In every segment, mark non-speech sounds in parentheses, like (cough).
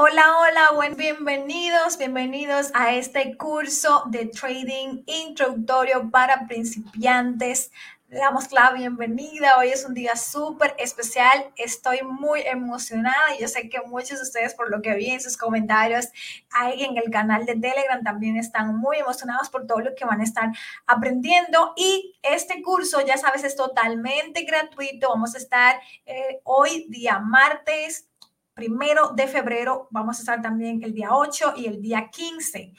Hola, hola, buen, bienvenidos, bienvenidos a este curso de trading introductorio para principiantes. Le damos la bienvenida. Hoy es un día súper especial. Estoy muy emocionada y yo sé que muchos de ustedes, por lo que vi en sus comentarios ahí en el canal de Telegram, también están muy emocionados por todo lo que van a estar aprendiendo. Y este curso, ya sabes, es totalmente gratuito. Vamos a estar eh, hoy, día martes, primero de febrero. Vamos a estar también el día 8 y el día 15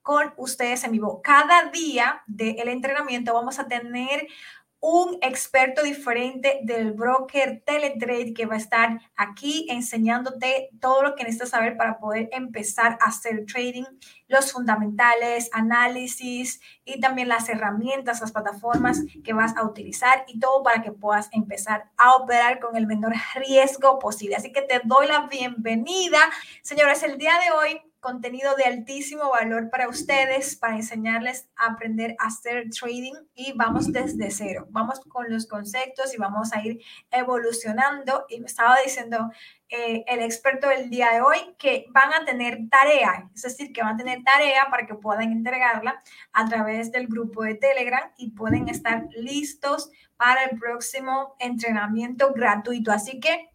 con ustedes en vivo. Cada día del entrenamiento vamos a tener un experto diferente del broker Teletrade que va a estar aquí enseñándote todo lo que necesitas saber para poder empezar a hacer trading, los fundamentales, análisis y también las herramientas, las plataformas que vas a utilizar y todo para que puedas empezar a operar con el menor riesgo posible. Así que te doy la bienvenida. Señores, el día de hoy contenido de altísimo valor para ustedes, para enseñarles a aprender a hacer trading y vamos desde cero. Vamos con los conceptos y vamos a ir evolucionando. Y me estaba diciendo eh, el experto del día de hoy que van a tener tarea, es decir, que van a tener tarea para que puedan entregarla a través del grupo de Telegram y pueden estar listos para el próximo entrenamiento gratuito. Así que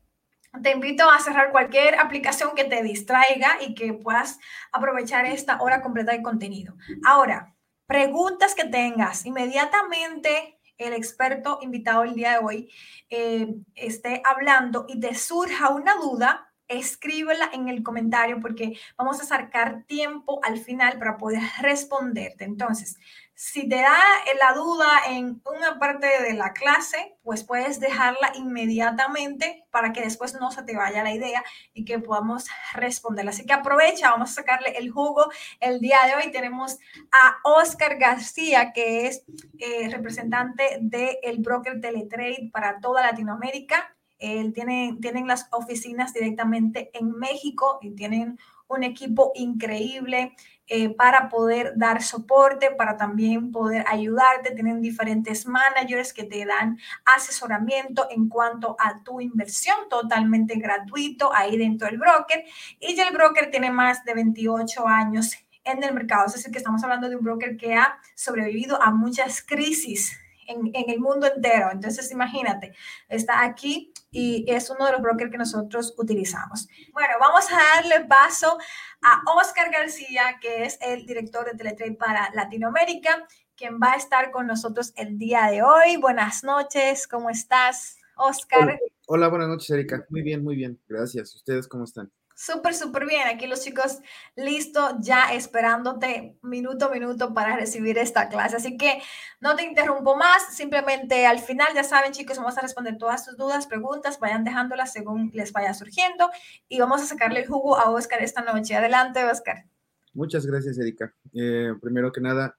te invito a cerrar cualquier aplicación que te distraiga y que puedas aprovechar esta hora completa de contenido. Ahora, preguntas que tengas, inmediatamente el experto invitado el día de hoy eh, esté hablando y te surja una duda, escríbela en el comentario porque vamos a sacar tiempo al final para poder responderte. Entonces, si te da la duda en una parte de la clase, pues puedes dejarla inmediatamente para que después no se te vaya la idea y que podamos responderla. Así que aprovecha, vamos a sacarle el jugo. El día de hoy tenemos a Oscar García, que es eh, representante del broker Teletrade para toda Latinoamérica. Tienen las oficinas directamente en México y tienen un equipo increíble eh, para poder dar soporte, para también poder ayudarte. Tienen diferentes managers que te dan asesoramiento en cuanto a tu inversión totalmente gratuito ahí dentro del broker. Y ya el broker tiene más de 28 años en el mercado. Es decir, que estamos hablando de un broker que ha sobrevivido a muchas crisis en, el mundo entero. Entonces, imagínate, está aquí y es uno de los brokers que nosotros utilizamos. Bueno, vamos a darle paso a Oscar García, que es el director de Teletrade para Latinoamérica, quien va a estar con nosotros el día de hoy. Buenas noches, ¿cómo estás, Oscar? Hola, Hola buenas noches, Erika. Muy bien, muy bien. Gracias. ¿Ustedes cómo están? Súper, súper bien. Aquí los chicos listos ya esperándote minuto a minuto para recibir esta clase. Así que no te interrumpo más. Simplemente al final, ya saben, chicos, vamos a responder todas sus dudas, preguntas. Vayan dejándolas según les vaya surgiendo. Y vamos a sacarle el jugo a Oscar esta noche. Adelante, Oscar. Muchas gracias, Erika. Eh, primero que nada,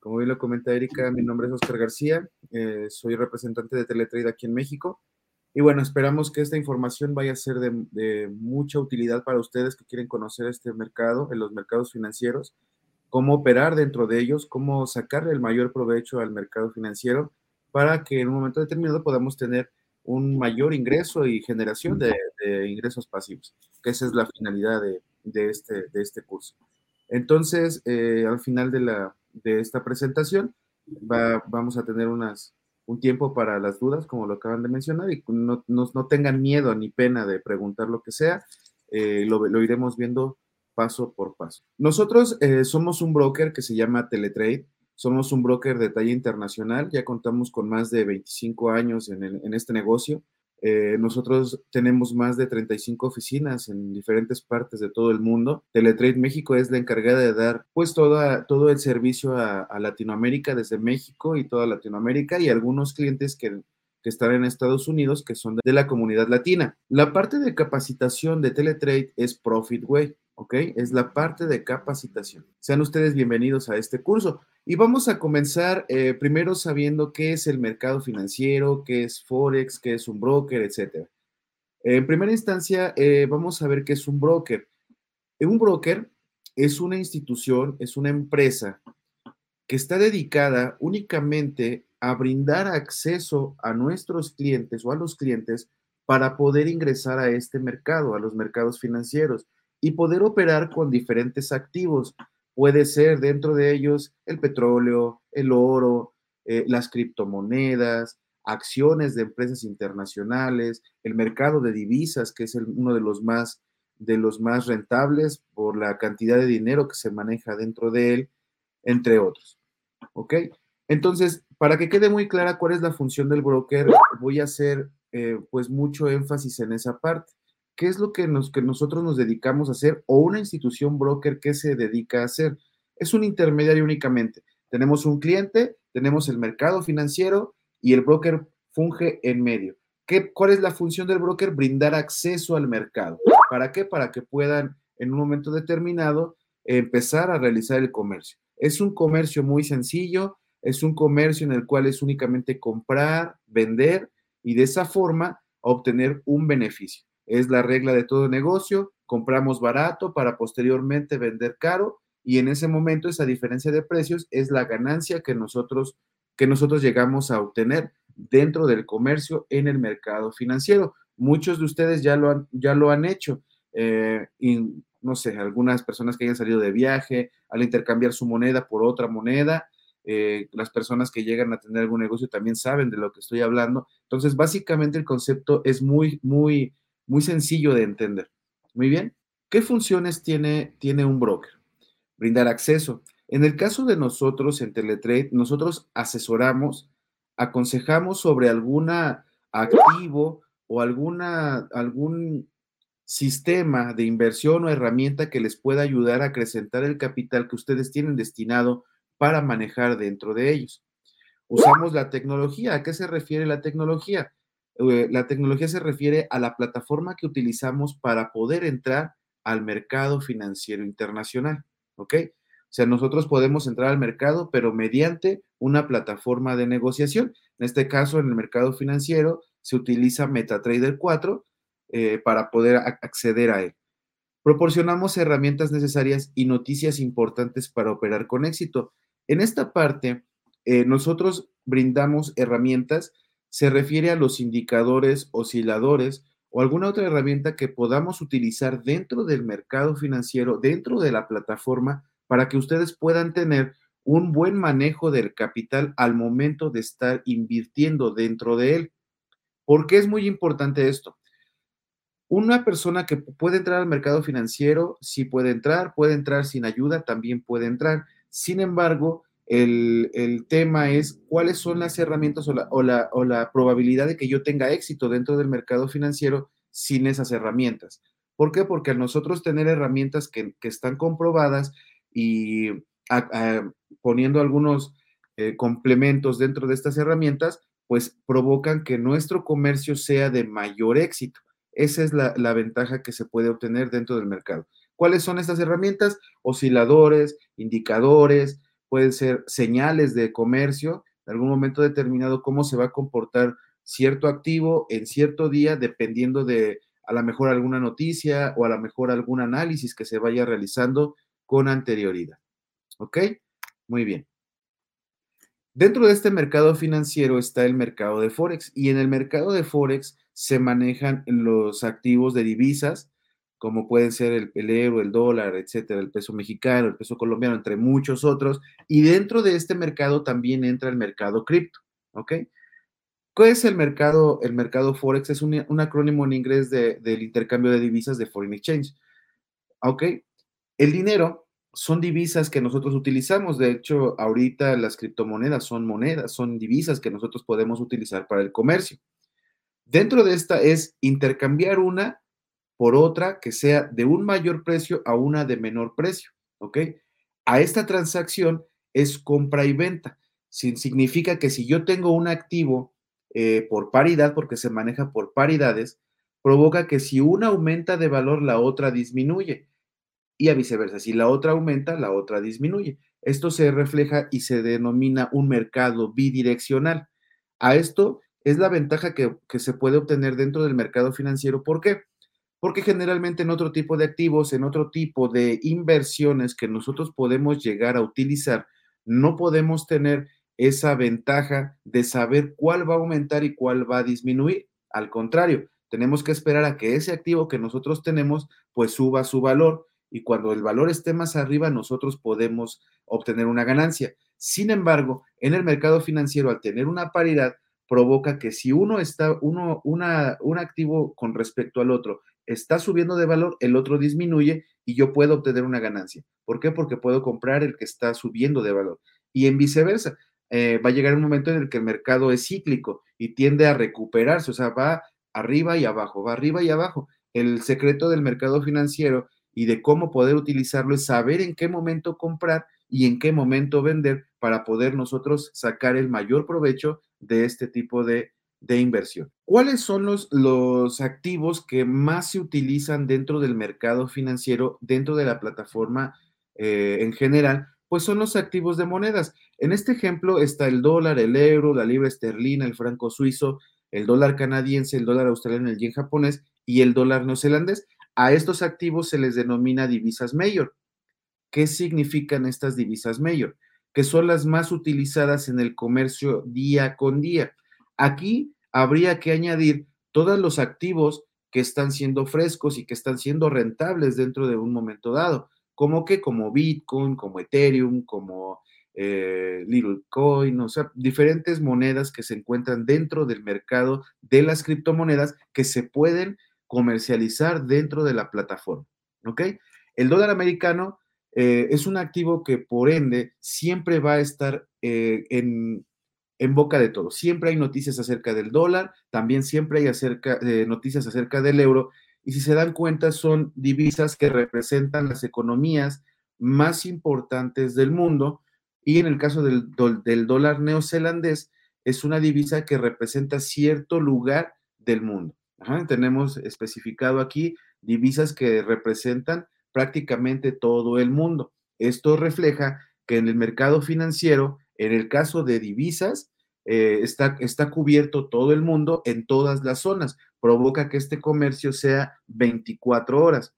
como bien lo comenta Erika, mi nombre es Oscar García. Eh, soy representante de Teletrade aquí en México. Y bueno, esperamos que esta información vaya a ser de, mucha utilidad para ustedes que quieren conocer este mercado, en los mercados financieros, cómo operar dentro de ellos, cómo sacarle el mayor provecho al mercado financiero para que en un momento determinado podamos tener un mayor ingreso y generación de, ingresos pasivos, que esa es la finalidad de, este, de este curso. Entonces, eh, al final de, la, de esta presentación, vamos a tener unas, un tiempo para las dudas, como lo acaban de mencionar, y no, no, tengan miedo ni pena de preguntar lo que sea, eh, lo, lo, iremos viendo paso por paso. Nosotros eh, somos un broker que se llama Teletrade, somos un broker de talla internacional, ya contamos con más de 25 años en, en este negocio. Eh, nosotros tenemos más de 35 oficinas en diferentes partes de todo el mundo. Teletrade México es la encargada de dar pues toda, todo el servicio a, Latinoamérica desde México y toda Latinoamérica y algunos clientes que, que están en Estados Unidos que son de la comunidad latina. La parte de capacitación de Teletrade es Profitway. ¿Ok? Es la parte de capacitación. Sean ustedes bienvenidos a este curso. Y vamos a comenzar eh, primero sabiendo qué es el mercado financiero, qué es Forex, qué es un broker, etc. En primera instancia, eh, vamos a ver qué es un broker. Un broker es una institución, es una empresa que está dedicada únicamente a brindar acceso a nuestros clientes o a los clientes para poder ingresar a este mercado, a los mercados financieros y poder operar con diferentes activos. Puede ser dentro de ellos el petróleo, el oro, eh, las criptomonedas, acciones de empresas internacionales, el mercado de divisas, que es uno de los más de los más rentables por la cantidad de dinero que se maneja dentro de él, entre otros. ¿Ok? Entonces, para que quede muy clara cuál es la función del broker, voy a hacer eh, pues mucho énfasis en esa parte. ¿Qué es lo que, nos, que nosotros nos dedicamos a hacer o una institución broker que se dedica a hacer? Es un intermediario únicamente. Tenemos un cliente, tenemos el mercado financiero y el broker funge en medio. ¿Qué, ¿Cuál es la función del broker? Brindar acceso al mercado. ¿Para qué? Para que puedan en un momento determinado empezar a realizar el comercio. Es un comercio muy sencillo, es un comercio en el cual es únicamente comprar, vender y de esa forma obtener un beneficio. Es la regla de todo negocio, compramos barato para posteriormente vender caro y en ese momento esa diferencia de precios es la ganancia que nosotros que nosotros llegamos a obtener dentro del comercio en el mercado financiero. Muchos de ustedes ya lo han, ya lo han hecho. Eh, y no sé, algunas personas que hayan salido de viaje, al intercambiar su moneda por otra moneda, eh, las personas que llegan a tener algún negocio también saben de lo que estoy hablando. Entonces, básicamente el concepto es muy, muy, muy sencillo de entender. Muy bien. ¿Qué funciones tiene, tiene un broker? Brindar acceso. En el caso de nosotros en Teletrade, nosotros asesoramos, aconsejamos sobre alguna activo o alguna, algún sistema de inversión o herramienta que les pueda ayudar a acrecentar el capital que ustedes tienen destinado para manejar dentro de ellos. Usamos la tecnología. ¿A qué se refiere la tecnología? Eh, la tecnología se refiere a la plataforma que utilizamos para poder entrar al mercado financiero internacional. ¿Ok? O sea, nosotros podemos entrar al mercado, pero mediante una plataforma de negociación. En este caso, en el mercado financiero, se utiliza MetaTrader 4 eh, para poder acceder a él. Proporcionamos herramientas necesarias y noticias importantes para operar con éxito. En esta parte, eh, nosotros brindamos herramientas, se refiere a los indicadores, osciladores o alguna otra herramienta que podamos utilizar dentro del mercado financiero, dentro de la plataforma, para que ustedes puedan tener un buen manejo del capital al momento de estar invirtiendo dentro de él. ¿Por qué es muy importante esto? Una persona que puede entrar al mercado financiero, sí puede entrar, puede entrar sin ayuda, también puede entrar. Sin embargo, el, tema es cuáles son las herramientas o la, o, la, probabilidad de que yo tenga éxito dentro del mercado financiero sin esas herramientas. ¿Por qué? Porque al nosotros tener herramientas que, están comprobadas y poniendo algunos eh, complementos dentro de estas herramientas, pues provocan que nuestro comercio sea de mayor éxito. Esa es la, la ventaja que se puede obtener dentro del mercado. ¿Cuáles son estas herramientas? Osciladores, indicadores, pueden ser señales de comercio, en algún momento determinado cómo se va a comportar cierto activo en cierto día, dependiendo de a lo mejor alguna noticia o a lo mejor algún análisis que se vaya realizando con anterioridad. ¿Ok? Muy bien. Dentro de este mercado financiero está el mercado de Forex y en el mercado de Forex se manejan los activos de divisas, como pueden ser el, euro, el dólar, etcétera, el peso mexicano, el peso colombiano, entre muchos otros. Y dentro de este mercado también entra el mercado cripto, ¿ok? ¿Qué es el mercado? El mercado Forex es un, un acrónimo en inglés de, del intercambio de divisas de foreign exchange, ¿ok? El dinero son divisas que nosotros utilizamos. De hecho, ahorita las criptomonedas son monedas, son divisas que nosotros podemos utilizar para el comercio. Dentro de esta es intercambiar una por otra que sea de un mayor precio a una de menor precio, ¿ok? A esta transacción es compra y venta. significa que si yo tengo un activo eh, por paridad, porque se maneja por paridades, provoca que si una aumenta de valor, la otra disminuye. Y a viceversa, si la otra aumenta, la otra disminuye. Esto se refleja y se denomina un mercado bidireccional. A esto es la ventaja que, que se puede obtener dentro del mercado financiero. ¿Por qué? Porque generalmente en otro tipo de activos, en otro tipo de inversiones que nosotros podemos llegar a utilizar, no podemos tener esa ventaja de saber cuál va a aumentar y cuál va a disminuir. Al contrario, tenemos que esperar a que ese activo que nosotros tenemos pues suba su valor y cuando el valor esté más arriba nosotros podemos obtener una ganancia. Sin embargo, en el mercado financiero al tener una paridad provoca que si uno está uno un activo con respecto al otro está subiendo de valor, el otro disminuye y yo puedo obtener una ganancia. ¿Por qué? Porque puedo comprar el que está subiendo de valor. Y en viceversa, eh, va a llegar un momento en el que el mercado es cíclico y tiende a recuperarse, o sea, va arriba y abajo, va arriba y abajo. El secreto del mercado financiero y de cómo poder utilizarlo es saber en qué momento comprar y en qué momento vender para poder nosotros sacar el mayor provecho de este tipo de de inversión. ¿Cuáles son los, los activos que más se utilizan dentro del mercado financiero, dentro de la plataforma eh, en general? Pues son los activos de monedas. En este ejemplo está el dólar, el euro, la libra esterlina, el franco suizo, el dólar canadiense, el dólar australiano, el yen japonés y el dólar neozelandés. A estos activos se les denomina divisas mayor. ¿Qué significan estas divisas mayor? Que son las más utilizadas en el comercio día con día. Aquí habría que añadir todos los activos que están siendo frescos y que están siendo rentables dentro de un momento dado, como que como Bitcoin, como Ethereum, como eh, Littlecoin, o sea, diferentes monedas que se encuentran dentro del mercado de las criptomonedas que se pueden comercializar dentro de la plataforma. ¿Ok? El dólar americano eh, es un activo que por ende siempre va a estar eh, en, en boca de todos. Siempre hay noticias acerca del dólar, también siempre hay acerca, eh, noticias acerca del euro, y si se dan cuenta son divisas que representan las economías más importantes del mundo, y en el caso del, del dólar neozelandés, es una divisa que representa cierto lugar del mundo. tenemos especificado aquí divisas que representan prácticamente todo el mundo. Esto refleja que en el mercado financiero, en el caso de divisas, eh, está, está cubierto todo el mundo en todas las zonas, provoca que este comercio sea 24 horas.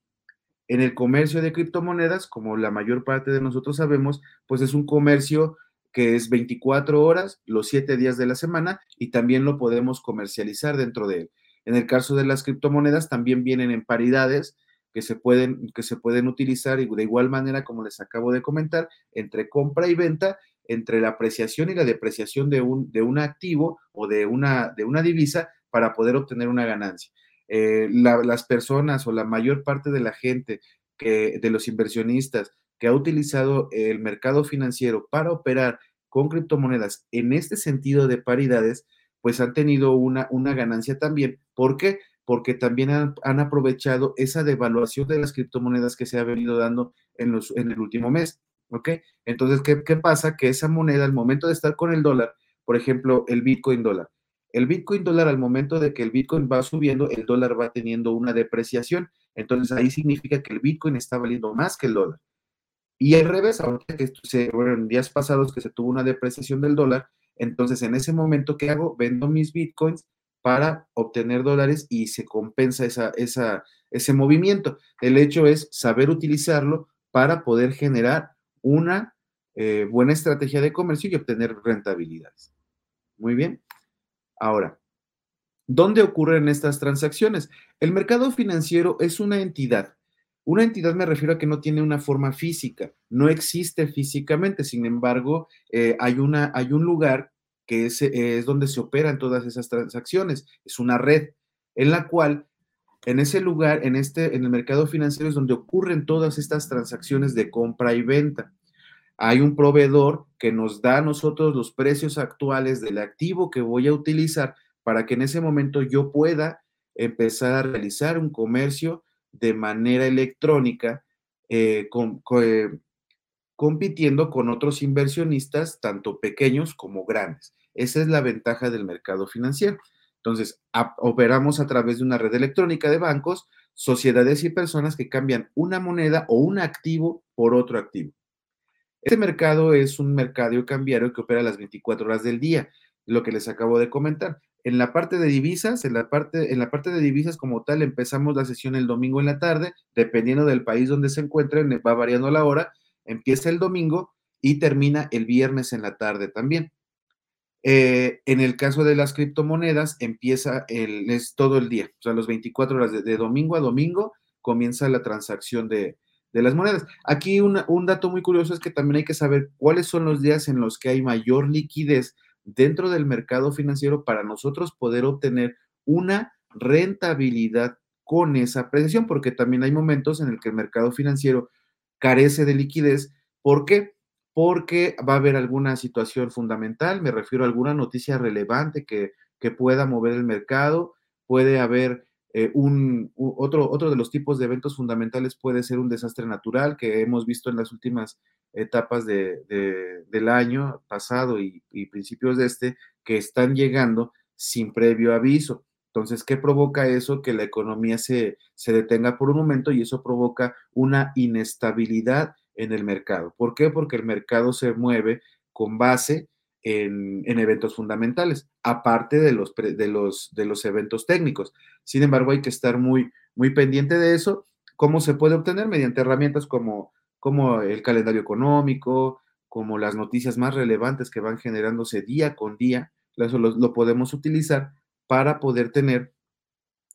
En el comercio de criptomonedas, como la mayor parte de nosotros sabemos, pues es un comercio que es 24 horas, los 7 días de la semana, y también lo podemos comercializar dentro de él. En el caso de las criptomonedas, también vienen en paridades que se pueden, que se pueden utilizar de igual manera, como les acabo de comentar, entre compra y venta entre la apreciación y la depreciación de un, de un activo o de una, de una divisa para poder obtener una ganancia. Eh, las personas o la mayor parte de la gente, que, de los inversionistas que ha utilizado el mercado financiero para operar con criptomonedas en este sentido de paridades, pues han tenido una, una ganancia también. ¿Por qué? Porque también han, han, aprovechado esa devaluación de las criptomonedas que se ha venido dando en, los, en el último mes. ¿Ok? Entonces, ¿qué, pasa? Que esa moneda, al momento de estar con el dólar, por ejemplo, el Bitcoin dólar, el Bitcoin dólar, al momento de que el Bitcoin va subiendo, el dólar va teniendo una depreciación. Entonces, ahí significa que el Bitcoin está valiendo más que el dólar. Y al revés, ahorita que se, bueno, en días pasados que se tuvo una depreciación del dólar, entonces en ese momento, ¿qué hago? Vendo mis Bitcoins para obtener dólares y se compensa esa, ese movimiento. El hecho es saber utilizarlo para poder generar una eh, buena estrategia de comercio y obtener rentabilidades. Muy bien. Ahora, ¿dónde ocurren estas transacciones? El mercado financiero es una entidad. Una entidad me refiero a que no tiene una forma física, no existe físicamente, sin embargo, eh, hay, una, hay un lugar que es, es donde se operan todas esas transacciones, es una red en la cual en ese lugar, en, este, en el mercado financiero es donde ocurren todas estas transacciones de compra y venta. Hay un proveedor que nos da a nosotros los precios actuales del activo que voy a utilizar para que en ese momento yo pueda empezar a realizar un comercio de manera electrónica, eh, eh, compitiendo con otros inversionistas, tanto pequeños como grandes. Esa es la ventaja del mercado financiero. Entonces, operamos a través de una red electrónica de bancos, sociedades y personas que cambian una moneda o un activo por otro activo. Este mercado es un mercado cambiario que opera las 24 horas del día, lo que les acabo de comentar. En la parte de divisas, en la parte, en la parte de divisas como tal, empezamos la sesión el domingo en la tarde, dependiendo del país donde se encuentren, va variando la hora, empieza el domingo y termina el viernes en la tarde también. Eh, en el caso de las criptomonedas, empieza es todo el día, o sea, los 24 horas de, domingo a domingo comienza la transacción de, las monedas. Aquí un dato muy curioso es que también hay que saber cuáles son los días en los que hay mayor liquidez dentro del mercado financiero para nosotros poder obtener una rentabilidad con esa precisión, porque también hay momentos en el que el mercado financiero carece de liquidez. ¿Por qué? Porque va a haber alguna situación fundamental, me refiero a alguna noticia relevante que, pueda mover el mercado, puede haber eh, un, otro, otro de los tipos de eventos fundamentales puede ser un desastre natural que hemos visto en las últimas etapas del año pasado y, y, principios de este que están llegando sin previo aviso. Entonces, ¿qué provoca eso? Que la economía se, detenga por un momento y eso provoca una inestabilidad en el mercado. ¿Por qué? Porque el mercado se mueve con base en, eventos fundamentales, aparte de los, de, los, de los eventos técnicos. Sin embargo, hay que estar muy, muy pendiente de eso. ¿Cómo se puede obtener? Mediante herramientas como, como el calendario económico, como las noticias más relevantes que van generándose día con día. Lo podemos utilizar para poder tener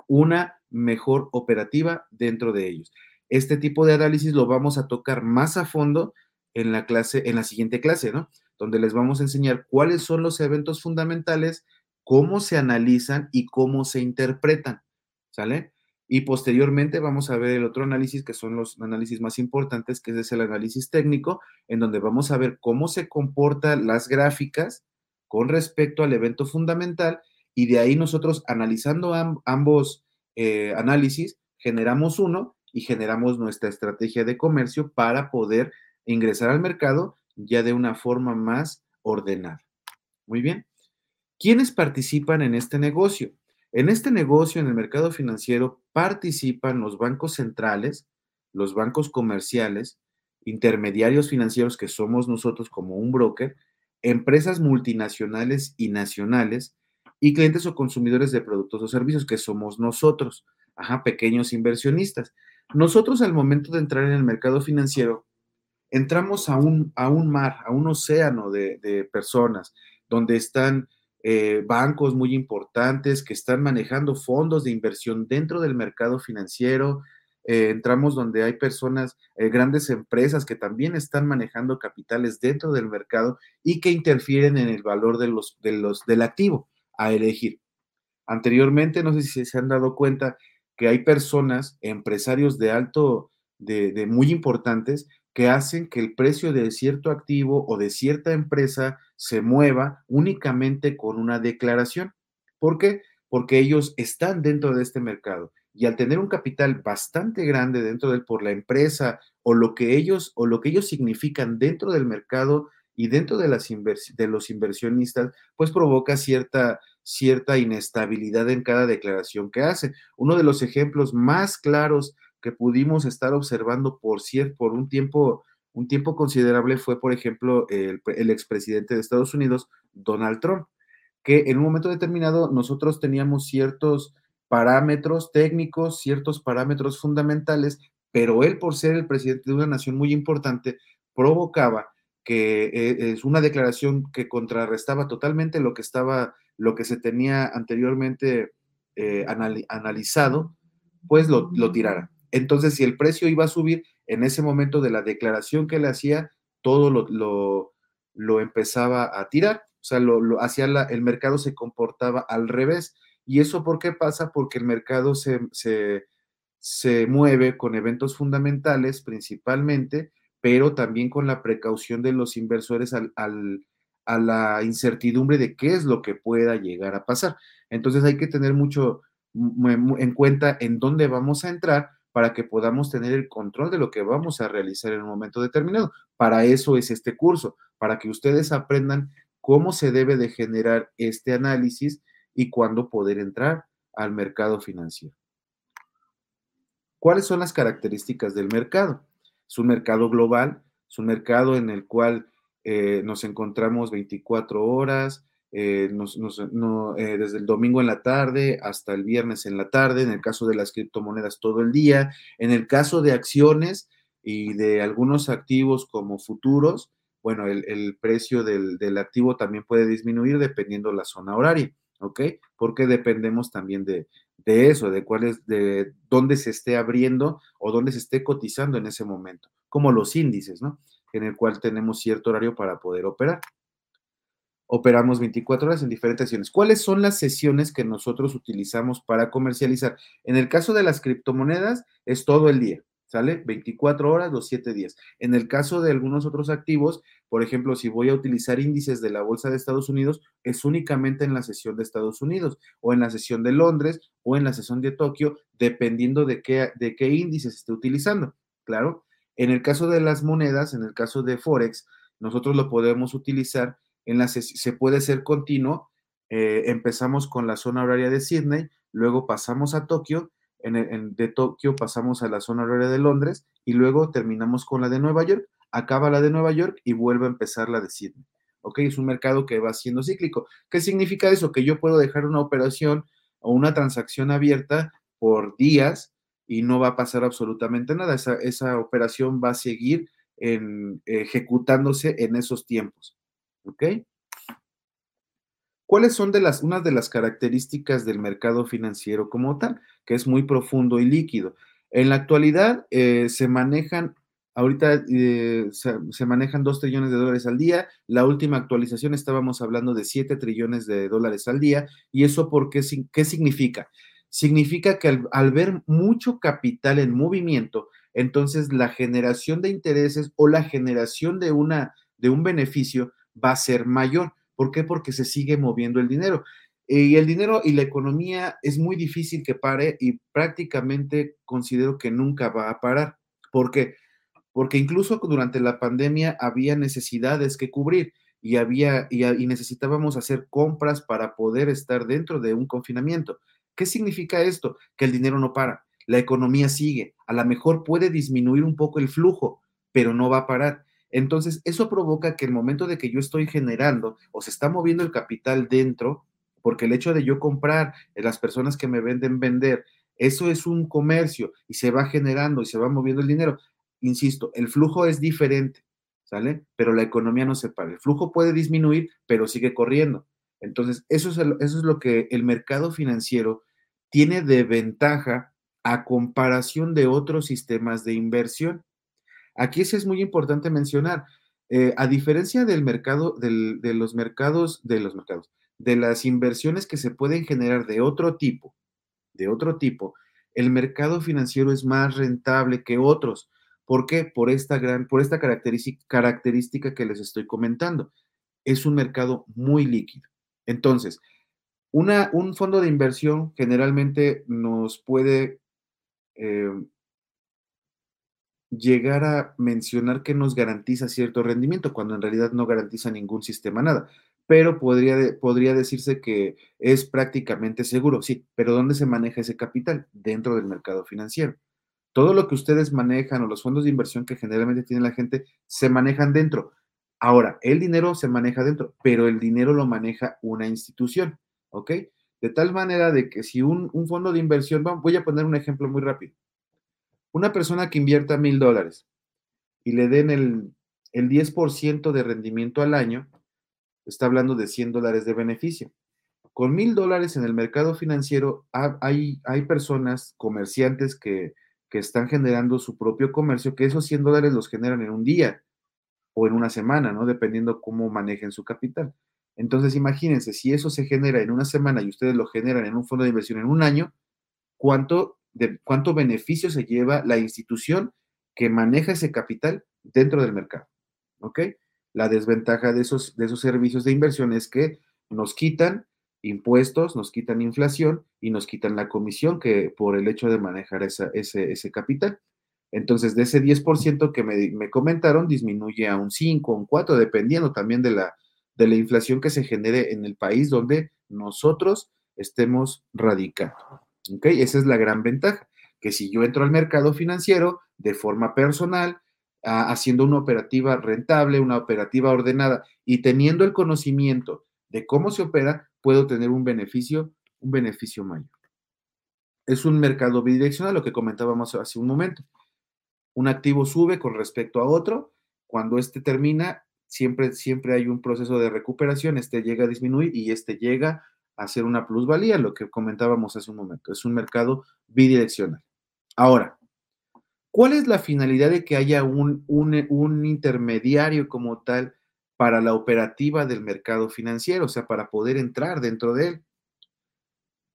una mejor operativa dentro de ellos. Este tipo de análisis lo vamos a tocar más a fondo en la clase, en la siguiente clase, ¿no? Donde les vamos a enseñar cuáles son los eventos fundamentales, cómo se analizan y cómo se interpretan, ¿sale? Y posteriormente vamos a ver el otro análisis, que son los análisis más importantes, que es el análisis técnico, en donde vamos a ver cómo se comportan las gráficas con respecto al evento fundamental y de ahí nosotros analizando ambos eh, análisis, generamos uno y generamos nuestra estrategia de comercio para poder ingresar al mercado ya de una forma más ordenada. Muy bien. ¿Quiénes participan en este negocio? En este negocio, en el mercado financiero, participan los bancos centrales, los bancos comerciales, intermediarios financieros que somos nosotros como un broker, empresas multinacionales y nacionales, y clientes o consumidores de productos o servicios, que somos nosotros, ajá, pequeños inversionistas. Nosotros al momento de entrar en el mercado financiero, entramos a un, a un mar, a un océano de, personas, donde están eh, bancos muy importantes que están manejando fondos de inversión dentro del mercado financiero. Eh, entramos donde hay personas, eh, grandes empresas que también están manejando capitales dentro del mercado y que interfieren en el valor de los, de los, del activo a elegir. Anteriormente, no sé si se han dado cuenta que hay personas, empresarios de alto, de, muy importantes, que hacen que el precio de cierto activo o de cierta empresa se mueva únicamente con una declaración. ¿Por qué? Porque ellos están dentro de este mercado y al tener un capital bastante grande dentro de por la empresa o lo que ellos o lo que ellos significan dentro del mercado y dentro de, las de los inversionistas, pues provoca cierta, cierta inestabilidad en cada declaración que hace. Uno de los ejemplos más claros que pudimos estar observando por, por un tiempo un tiempo considerable fue, por ejemplo, el, el, expresidente de Estados Unidos, Donald Trump, que en un momento determinado nosotros teníamos ciertos parámetros técnicos, ciertos parámetros fundamentales, pero él, por ser el presidente de una nación muy importante, provocaba que eh, es una declaración que contrarrestaba totalmente lo que estaba, lo que se tenía anteriormente eh, analizado, pues lo, lo tirara. Entonces, si el precio iba a subir, en ese momento de la declaración que le hacía, todo lo, lo, empezaba a tirar. O sea, lo, hacia el mercado se comportaba al revés. ¿Y eso por qué pasa? Porque el mercado se, se, se mueve con eventos fundamentales principalmente pero también con la precaución de los inversores al, a la incertidumbre de qué es lo que pueda llegar a pasar. Entonces hay que tener mucho en cuenta en dónde vamos a entrar para que podamos tener el control de lo que vamos a realizar en un momento determinado. Para eso es este curso, para que ustedes aprendan cómo se debe de generar este análisis y cuándo poder entrar al mercado financiero. ¿Cuáles son las características del mercado? Es un mercado global, es un mercado en el cual eh, nos encontramos 24 horas, eh, eh, desde el domingo en la tarde hasta el viernes en la tarde, en el caso de las criptomonedas todo el día, en el caso de acciones y de algunos activos como futuros, bueno, el, precio del, del, activo también puede disminuir dependiendo la zona horaria, ¿ok? Porque dependemos también de, de eso, de cuál es, de dónde se esté abriendo o dónde se esté cotizando en ese momento, como los índices, ¿no? En el cual tenemos cierto horario para poder operar. Operamos 24 horas en diferentes sesiones. ¿Cuáles son las sesiones que nosotros utilizamos para comercializar? En el caso de las criptomonedas, es todo el día. ¿sale? 24 horas, los 7 días. En el caso de algunos otros activos, por ejemplo, si voy a utilizar índices de la Bolsa de Estados Unidos, es únicamente en la sesión de Estados Unidos o en la sesión de Londres o en la sesión de Tokio, dependiendo de qué, de qué índices esté utilizando. Claro, en el caso de las monedas, en el caso de Forex, nosotros lo podemos utilizar en la se puede ser continuo. Eh, empezamos con la zona horaria de Sydney, luego pasamos a Tokio en, de Tokio pasamos a la zona horaria de Londres y luego terminamos con la de Nueva York, acaba la de Nueva York y vuelve a empezar la de Sydney. ¿Ok? Es un mercado que va siendo cíclico. ¿Qué significa eso? Que yo puedo dejar una operación o una transacción abierta por días y no va a pasar absolutamente nada. Esa, esa operación va a seguir ejecutándose en esos tiempos. ¿Ok? ¿Cuáles son de las, unas de las características del mercado financiero como tal? Que es muy profundo y líquido. En la actualidad eh, se manejan, ahorita eh, se, manejan 2 trillones de dólares al día. La última actualización estábamos hablando de 7 trillones de dólares al día. ¿Y eso por qué, qué significa? Significa que al, ver mucho capital en movimiento, entonces la generación de intereses o la generación de, una, de un beneficio va a ser mayor. ¿Por qué? Porque se sigue moviendo el dinero. Y el dinero y la economía es muy difícil que pare y prácticamente considero que nunca va a parar. ¿Por qué? Porque incluso durante la pandemia había necesidades que cubrir y había y necesitábamos hacer compras para poder estar dentro de un confinamiento. ¿Qué significa esto? Que el dinero no para, la economía sigue. A lo mejor puede disminuir un poco el flujo, pero no va a parar. Entonces, eso provoca que el momento de que yo estoy generando o se está moviendo el capital dentro, porque el hecho de yo comprar, eh, las personas que me venden vender, eso es un comercio y se va generando y se va moviendo el dinero. Insisto, el flujo es diferente, ¿sale? Pero la economía no se para. El flujo puede disminuir, pero sigue corriendo. Entonces, eso es, eso es lo que el mercado financiero tiene de ventaja a comparación de otros sistemas de inversión. Aquí sí es muy importante mencionar, eh, a diferencia del mercado, de los mercados, de los mercados, de las inversiones que se pueden generar de otro tipo, de otro tipo, el mercado financiero es más rentable que otros. ¿Por qué? Por esta gran, por esta característica, característica que les estoy comentando. Es un mercado muy líquido. Entonces, un fondo de inversión generalmente nos puede eh, llegar a mencionar que nos garantiza cierto rendimiento, cuando en realidad no garantiza ningún sistema nada. Pero podría decirse que es prácticamente seguro, sí, pero ¿dónde se maneja ese capital? Dentro del mercado financiero. Todo lo que ustedes manejan o los fondos de inversión que generalmente tiene la gente se manejan dentro. Ahora, el dinero se maneja dentro, pero el dinero lo maneja una institución, ¿ok? De tal manera de que si un, un fondo de inversión, voy a poner un ejemplo muy rápido una persona que invierta mil dólares y le den el, el 10% de rendimiento al año, está hablando de 100 dólares de beneficio. Con mil dólares en el mercado financiero hay, hay personas, comerciantes que, que están generando su propio comercio, que esos 100 dólares los generan en un día o en una semana, ¿no? Dependiendo cómo manejen su capital. Entonces, imagínense, si eso se genera en una semana y ustedes lo generan en un fondo de inversión en un año, ¿cuánto de beneficio se lleva la institución que maneja ese capital dentro del mercado. ¿Ok? La desventaja de esos, de esos servicios de inversión es que nos quitan impuestos, nos quitan inflación y nos quitan la comisión que por el hecho de manejar ese, ese, capital. Entonces, de ese 10% que me, me, comentaron, disminuye a un 5, un 4, dependiendo también de la, de la inflación que se genere en el país donde nosotros estemos radicando. ¿Ok? Esa es la gran ventaja, que si yo entro al mercado financiero de forma personal, haciendo una operativa rentable, una operativa ordenada y teniendo el conocimiento de cómo se opera, puedo tener un beneficio, un beneficio mayor. Es un mercado bidireccional, lo que comentábamos hace un momento. Un activo sube con respecto a otro, cuando este termina, siempre, siempre hay un proceso de recuperación, este llega a disminuir y este llega a ser una plusvalía, lo que comentábamos hace un momento. Es un mercado bidireccional. Ahora, ¿cuál es la finalidad de que haya un, un, un intermediario como tal para la operativa del mercado financiero? O sea, para poder entrar dentro de él.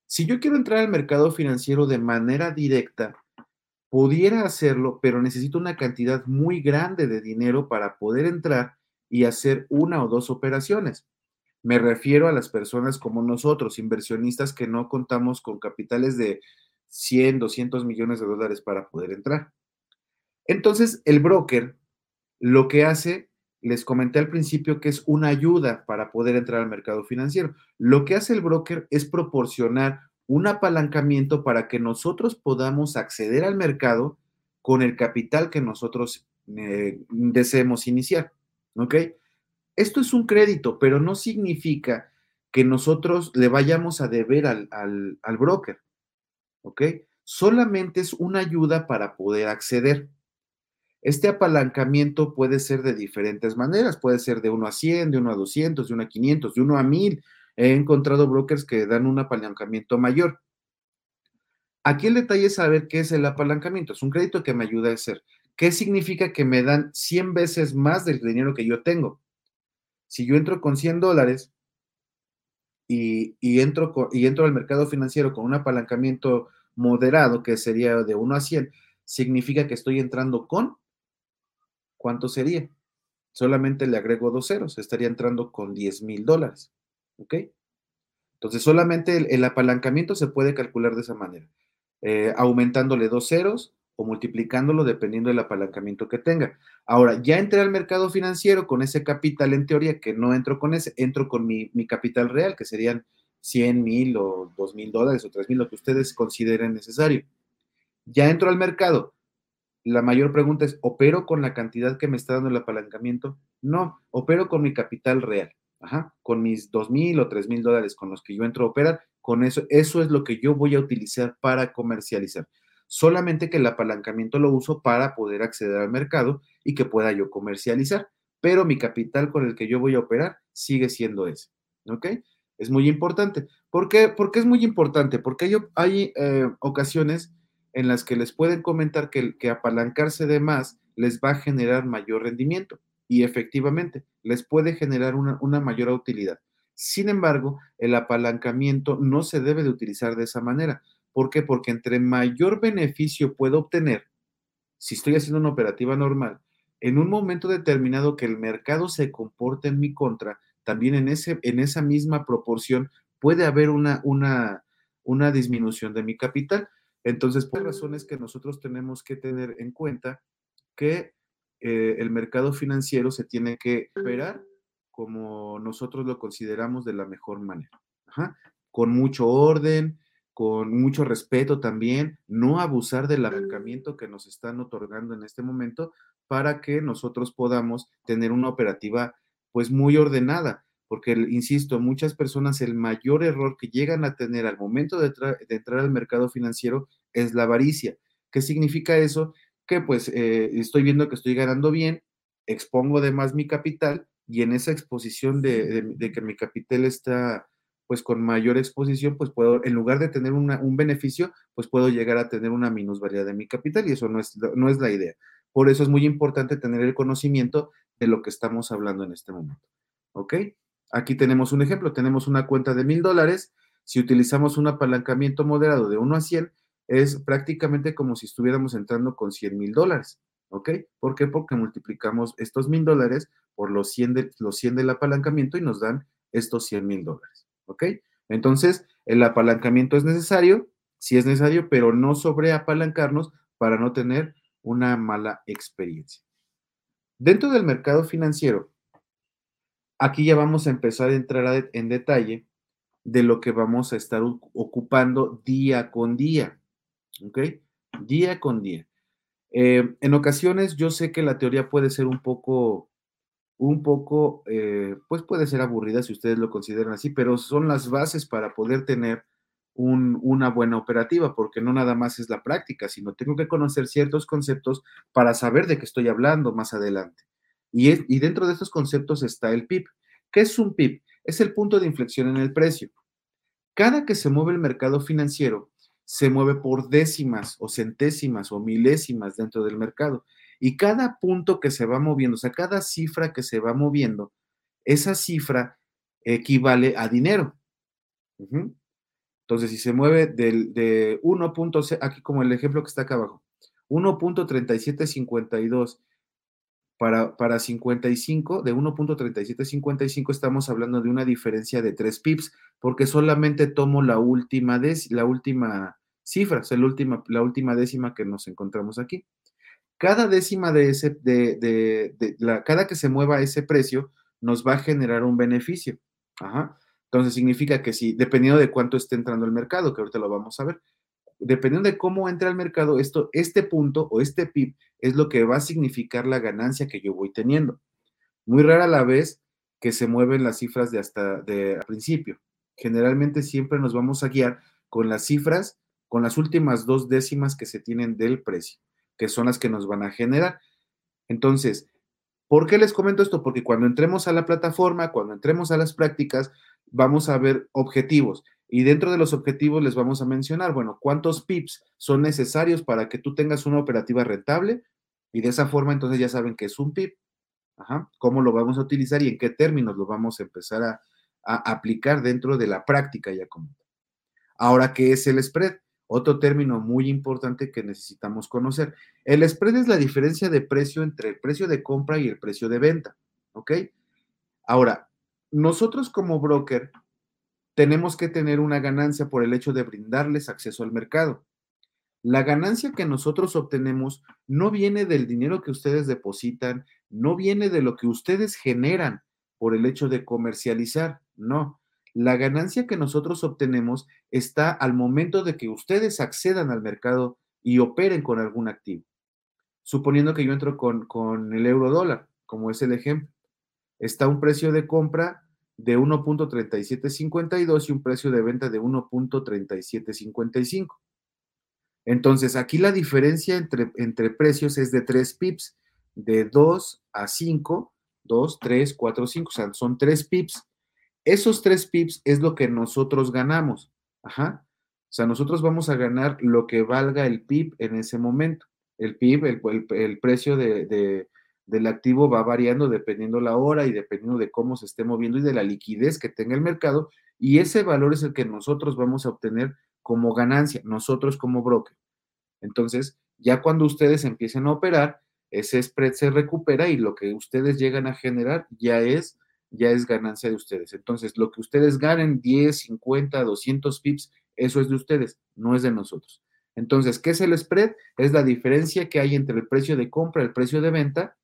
Si yo quiero entrar al mercado financiero de manera directa, pudiera hacerlo, pero necesito una cantidad muy grande de dinero para poder entrar y hacer una o dos operaciones. Me refiero a las personas como nosotros, inversionistas que no contamos con capitales de 100, 200 millones de dólares para poder entrar. Entonces, el broker lo que hace, les comenté al principio que es una ayuda para poder entrar al mercado financiero. Lo que hace el broker es proporcionar un apalancamiento para que nosotros podamos acceder al mercado con el capital que nosotros eh, deseemos iniciar. ¿Ok? Esto es un crédito, pero no significa que nosotros le vayamos a deber al, al broker. ¿Ok? Solamente es una ayuda para poder acceder. Este apalancamiento puede ser de diferentes maneras, puede ser de 1 a 100, de 1 a 200, de 1 a 500, de 1 a 1000, he encontrado brokers que dan un apalancamiento mayor. Aquí el detalle es saber qué es el apalancamiento. Es un crédito que me ayuda a hacer. ¿Qué significa que me dan 100 veces más del dinero que yo tengo? Si yo entro con 100 dólares y, entro, y entro al mercado financiero con un apalancamiento moderado, que sería de 1 a 100, significa que estoy entrando con, ¿cuánto sería? Solamente le agrego dos ceros, estaría entrando con 10 mil dólares. ¿Ok? Entonces, solamente el, apalancamiento se puede calcular de esa manera, eh, aumentándole dos ceros o multiplicándolo dependiendo del apalancamiento que tenga. Ahora, ya entré al mercado financiero con ese capital, en teoría, que no entro con ese, entro con mi, mi capital real, que serían 100 mil o 2 mil dólares o 3 mil, lo que ustedes consideren necesario. Ya entro al mercado. La mayor pregunta es, ¿opero con la cantidad que me está dando el apalancamiento? No, opero con mi capital real. Con mis dos mil o tres mil dólares con los que yo entro a operar, con eso, eso es lo que yo voy a utilizar para comercializar. Solamente que el apalancamiento lo uso para poder acceder al mercado y que pueda yo comercializar, pero mi capital con el que yo voy a operar sigue siendo ese. ¿Ok? Es muy importante. ¿Por qué, es muy importante? Porque hay, hay eh, ocasiones en las que les pueden comentar que apalancarse de más les va a generar mayor rendimiento y efectivamente les puede generar una, mayor utilidad. Sin embargo, el apalancamiento no se debe de utilizar de esa manera. ¿Por qué? Porque entre mayor beneficio puedo obtener, si estoy haciendo una operativa normal, en un momento determinado que el mercado se comporte en mi contra, también en, ese, en esa misma proporción puede haber una, una, una disminución de mi capital. Entonces, por razones que nosotros tenemos que tener en cuenta que eh, el mercado financiero se tiene que operar como nosotros lo consideramos de la mejor manera, con mucho orden, con mucho respeto también, no abusar del arrancamiento que nos están otorgando en este momento para que nosotros podamos tener una operativa pues muy ordenada, porque, insisto, muchas personas el mayor error que llegan a tener al momento de, de entrar al mercado financiero es la avaricia. ¿Qué significa eso? Que pues eh, estoy viendo que estoy ganando bien, expongo además mi capital y en esa exposición de, que mi capital está pues con mayor exposición, pues puedo, en lugar de tener un beneficio, pues puedo llegar a tener una minusvalía de mi capital y eso no es, no es la idea. Por eso es muy importante tener el conocimiento de lo que estamos hablando en este momento. ¿Ok? Aquí tenemos un ejemplo, tenemos una cuenta de mil dólares, si utilizamos un apalancamiento moderado de 1 a 100, es prácticamente como si estuviéramos entrando con 100 mil dólares. ¿Ok? ¿Por qué? Porque multiplicamos estos mil dólares por los 100, de, los 100 del apalancamiento y nos dan estos 100 mil dólares. ¿Ok? Entonces, el apalancamiento es necesario, sí es necesario, pero no sobre apalancarnos para no tener una mala experiencia. Dentro del mercado financiero, aquí ya vamos a empezar a entrar en detalle de lo que vamos a estar ocupando día con día. ¿Ok? Día con día. Eh, en ocasiones yo sé que la teoría puede ser un poco, un poco, eh, pues puede ser aburrida si ustedes lo consideran así, pero son las bases para poder tener una buena operativa, porque no nada más es la práctica, sino tengo que conocer ciertos conceptos para saber de qué estoy hablando más adelante. Y, y dentro de estos conceptos está el PIB. ¿Qué es un PIB? Es el punto de inflexión en el precio. Cada que se mueve el mercado financiero, se mueve por décimas o centésimas o milésimas dentro del mercado. Y cada punto que se va moviendo, o sea, cada cifra que se va moviendo, esa cifra equivale a dinero. Entonces, si se mueve del, de 1. aquí como el ejemplo que está acá abajo, 1.3752 para, para 55, de 1.3755 estamos hablando de una diferencia de 3 pips, porque solamente tomo la última, la última cifra, o sea, la última, la última décima que nos encontramos aquí. Cada décima de ese, de, de, la, cada que se mueva ese precio, nos va a generar un beneficio. Ajá. Entonces significa que si, dependiendo de cuánto esté entrando el mercado, que ahorita lo vamos a ver, dependiendo de cómo entra el mercado, esto, este punto o este PIB es lo que va a significar la ganancia que yo voy teniendo. Muy rara la vez que se mueven las cifras de hasta de principio. Generalmente siempre nos vamos a guiar con las cifras, con las últimas dos décimas que se tienen del precio, que son las que nos van a generar. Entonces, ¿por qué les comento esto? Porque cuando entremos a la plataforma, cuando entremos a las prácticas, vamos a ver objetivos. Y dentro de los objetivos les vamos a mencionar, bueno, cuántos pips son necesarios para que tú tengas una operativa rentable y de esa forma entonces ya saben que es un pip, Ajá, cómo lo vamos a utilizar y en qué términos lo vamos a empezar a, aplicar dentro de la práctica ya como. Ahora, ¿qué es el spread? Otro término muy importante que necesitamos conocer. El spread es la diferencia de precio entre el precio de compra y el precio de venta, ¿ok? Ahora, nosotros como broker tenemos que tener una ganancia por el hecho de brindarles acceso al mercado. La ganancia que nosotros obtenemos no viene del dinero que ustedes depositan, no viene de lo que ustedes generan por el hecho de comercializar, no. La ganancia que nosotros obtenemos está al momento de que ustedes accedan al mercado y operen con algún activo. Suponiendo que yo entro con, con el euro dólar, como es el ejemplo, está un precio de compra de 1.3752 y un precio de venta de 1.3755. Entonces, aquí la diferencia entre, entre precios es de 3 pips, de 2 a 5, 2, 3, 4, 5, o sea, son 3 pips. Esos 3 pips es lo que nosotros ganamos. Ajá. O sea, nosotros vamos a ganar lo que valga el PIB en ese momento. El PIB, el, el, precio de, del activo va variando dependiendo la hora y dependiendo de cómo se esté moviendo y de la liquidez que tenga el mercado. Y ese valor es el que nosotros vamos a obtener como ganancia, nosotros como broker. Entonces, ya cuando ustedes empiecen a operar, ese spread se recupera y lo que ustedes llegan a generar ya es ya es ganancia de ustedes. Entonces, lo que ustedes ganen 10, 50, 200 pips, eso es de ustedes, no es de nosotros. Entonces, ¿qué es el spread? Es la diferencia que hay entre el precio de compra y el precio de venta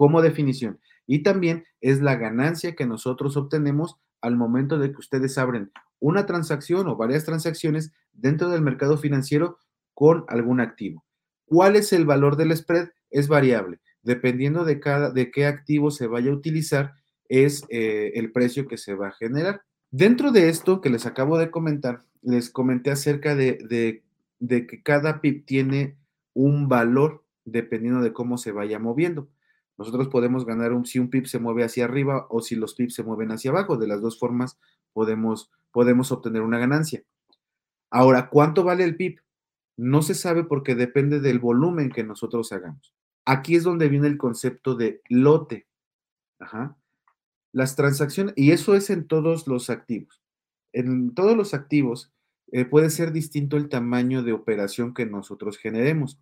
como definición. Y también es la ganancia que nosotros obtenemos al momento de que ustedes abren una transacción o varias transacciones dentro del mercado financiero con algún activo. ¿Cuál es el valor del spread? Es variable. Dependiendo de, cada, de qué activo se vaya a utilizar, es eh, el precio que se va a generar. Dentro de esto que les acabo de comentar, les comenté acerca de, de que cada PIB tiene un valor dependiendo de cómo se vaya moviendo. Nosotros podemos ganar un, si un PIB se mueve hacia arriba o si los PIB se mueven hacia abajo. De las dos formas podemos, podemos obtener una ganancia. Ahora, ¿cuánto vale el PIB? No se sabe porque depende del volumen que nosotros hagamos. Aquí es donde viene el concepto de lote. Ajá. Las transacciones, y eso es en todos los activos. En todos los activos eh, puede ser distinto el tamaño de operación que nosotros generemos.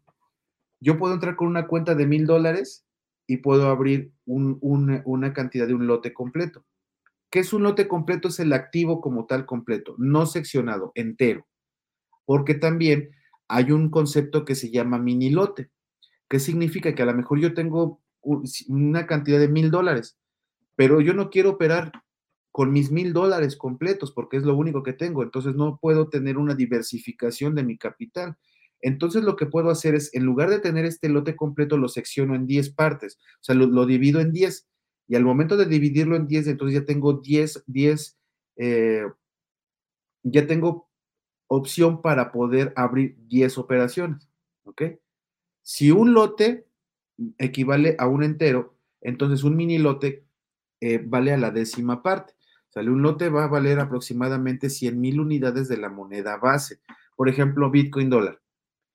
Yo puedo entrar con una cuenta de mil dólares y puedo abrir una cantidad de un lote completo. ¿Qué es un lote completo? Es el activo como tal completo, no seccionado, entero. Porque también hay un concepto que se llama mini lote, que significa que a lo mejor yo tengo una cantidad de mil dólares, pero yo no quiero operar con mis mil dólares completos porque es lo único que tengo, entonces no puedo tener una diversificación de mi capital. Entonces lo que puedo hacer es, en lugar de tener este lote completo, lo secciono en 10 partes, o sea, lo, divido en 10. Y al momento de dividirlo en 10, entonces ya tengo 10, 10, eh, ya tengo opción para poder abrir 10 operaciones, ¿ok? Si un lote equivale a un entero, Entonces, un mini lote eh, vale a la décima parte. Sale un lote va a valer aproximadamente 100 mil unidades de la moneda base. Por ejemplo, Bitcoin dólar.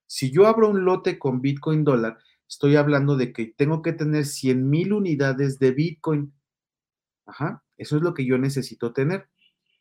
Si yo abro un lote con Bitcoin dólar, estoy hablando de que tengo que tener 100 mil unidades de Bitcoin. Ajá, eso es lo que yo necesito tener.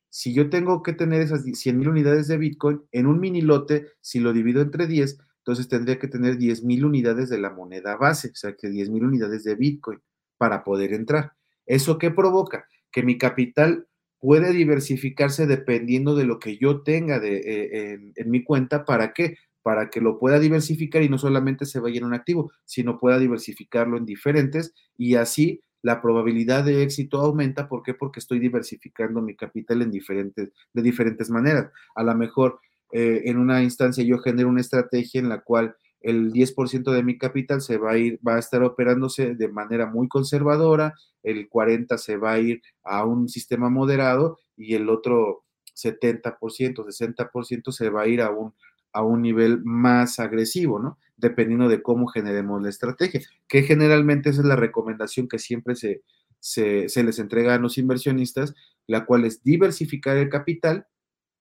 Si yo tengo que tener esas 100 mil unidades de Bitcoin en un mini lote, si lo divido entre 10, entonces tendría que tener 10 mil unidades de la moneda base, o sea que 10 mil unidades de Bitcoin para poder entrar. ¿Eso qué provoca? Que mi capital puede diversificarse dependiendo de lo que yo tenga de, eh, en, en mi cuenta. ¿Para qué? Para que lo pueda diversificar y no solamente se vaya en un activo, sino pueda diversificarlo en diferentes y así la probabilidad de éxito aumenta. ¿Por qué? Porque estoy diversificando mi capital en diferentes, de diferentes maneras. A lo mejor eh, en una instancia yo genero una estrategia en la cual el 10% de mi capital se va a ir, va a estar operándose de manera muy conservadora, el 40% se va a ir a un sistema moderado y el otro 70%, 60% se va a ir a un, a un nivel más agresivo, ¿no? Dependiendo de cómo generemos la estrategia, que generalmente esa es la recomendación que siempre se, se, les entrega a los inversionistas, la cual es diversificar el capital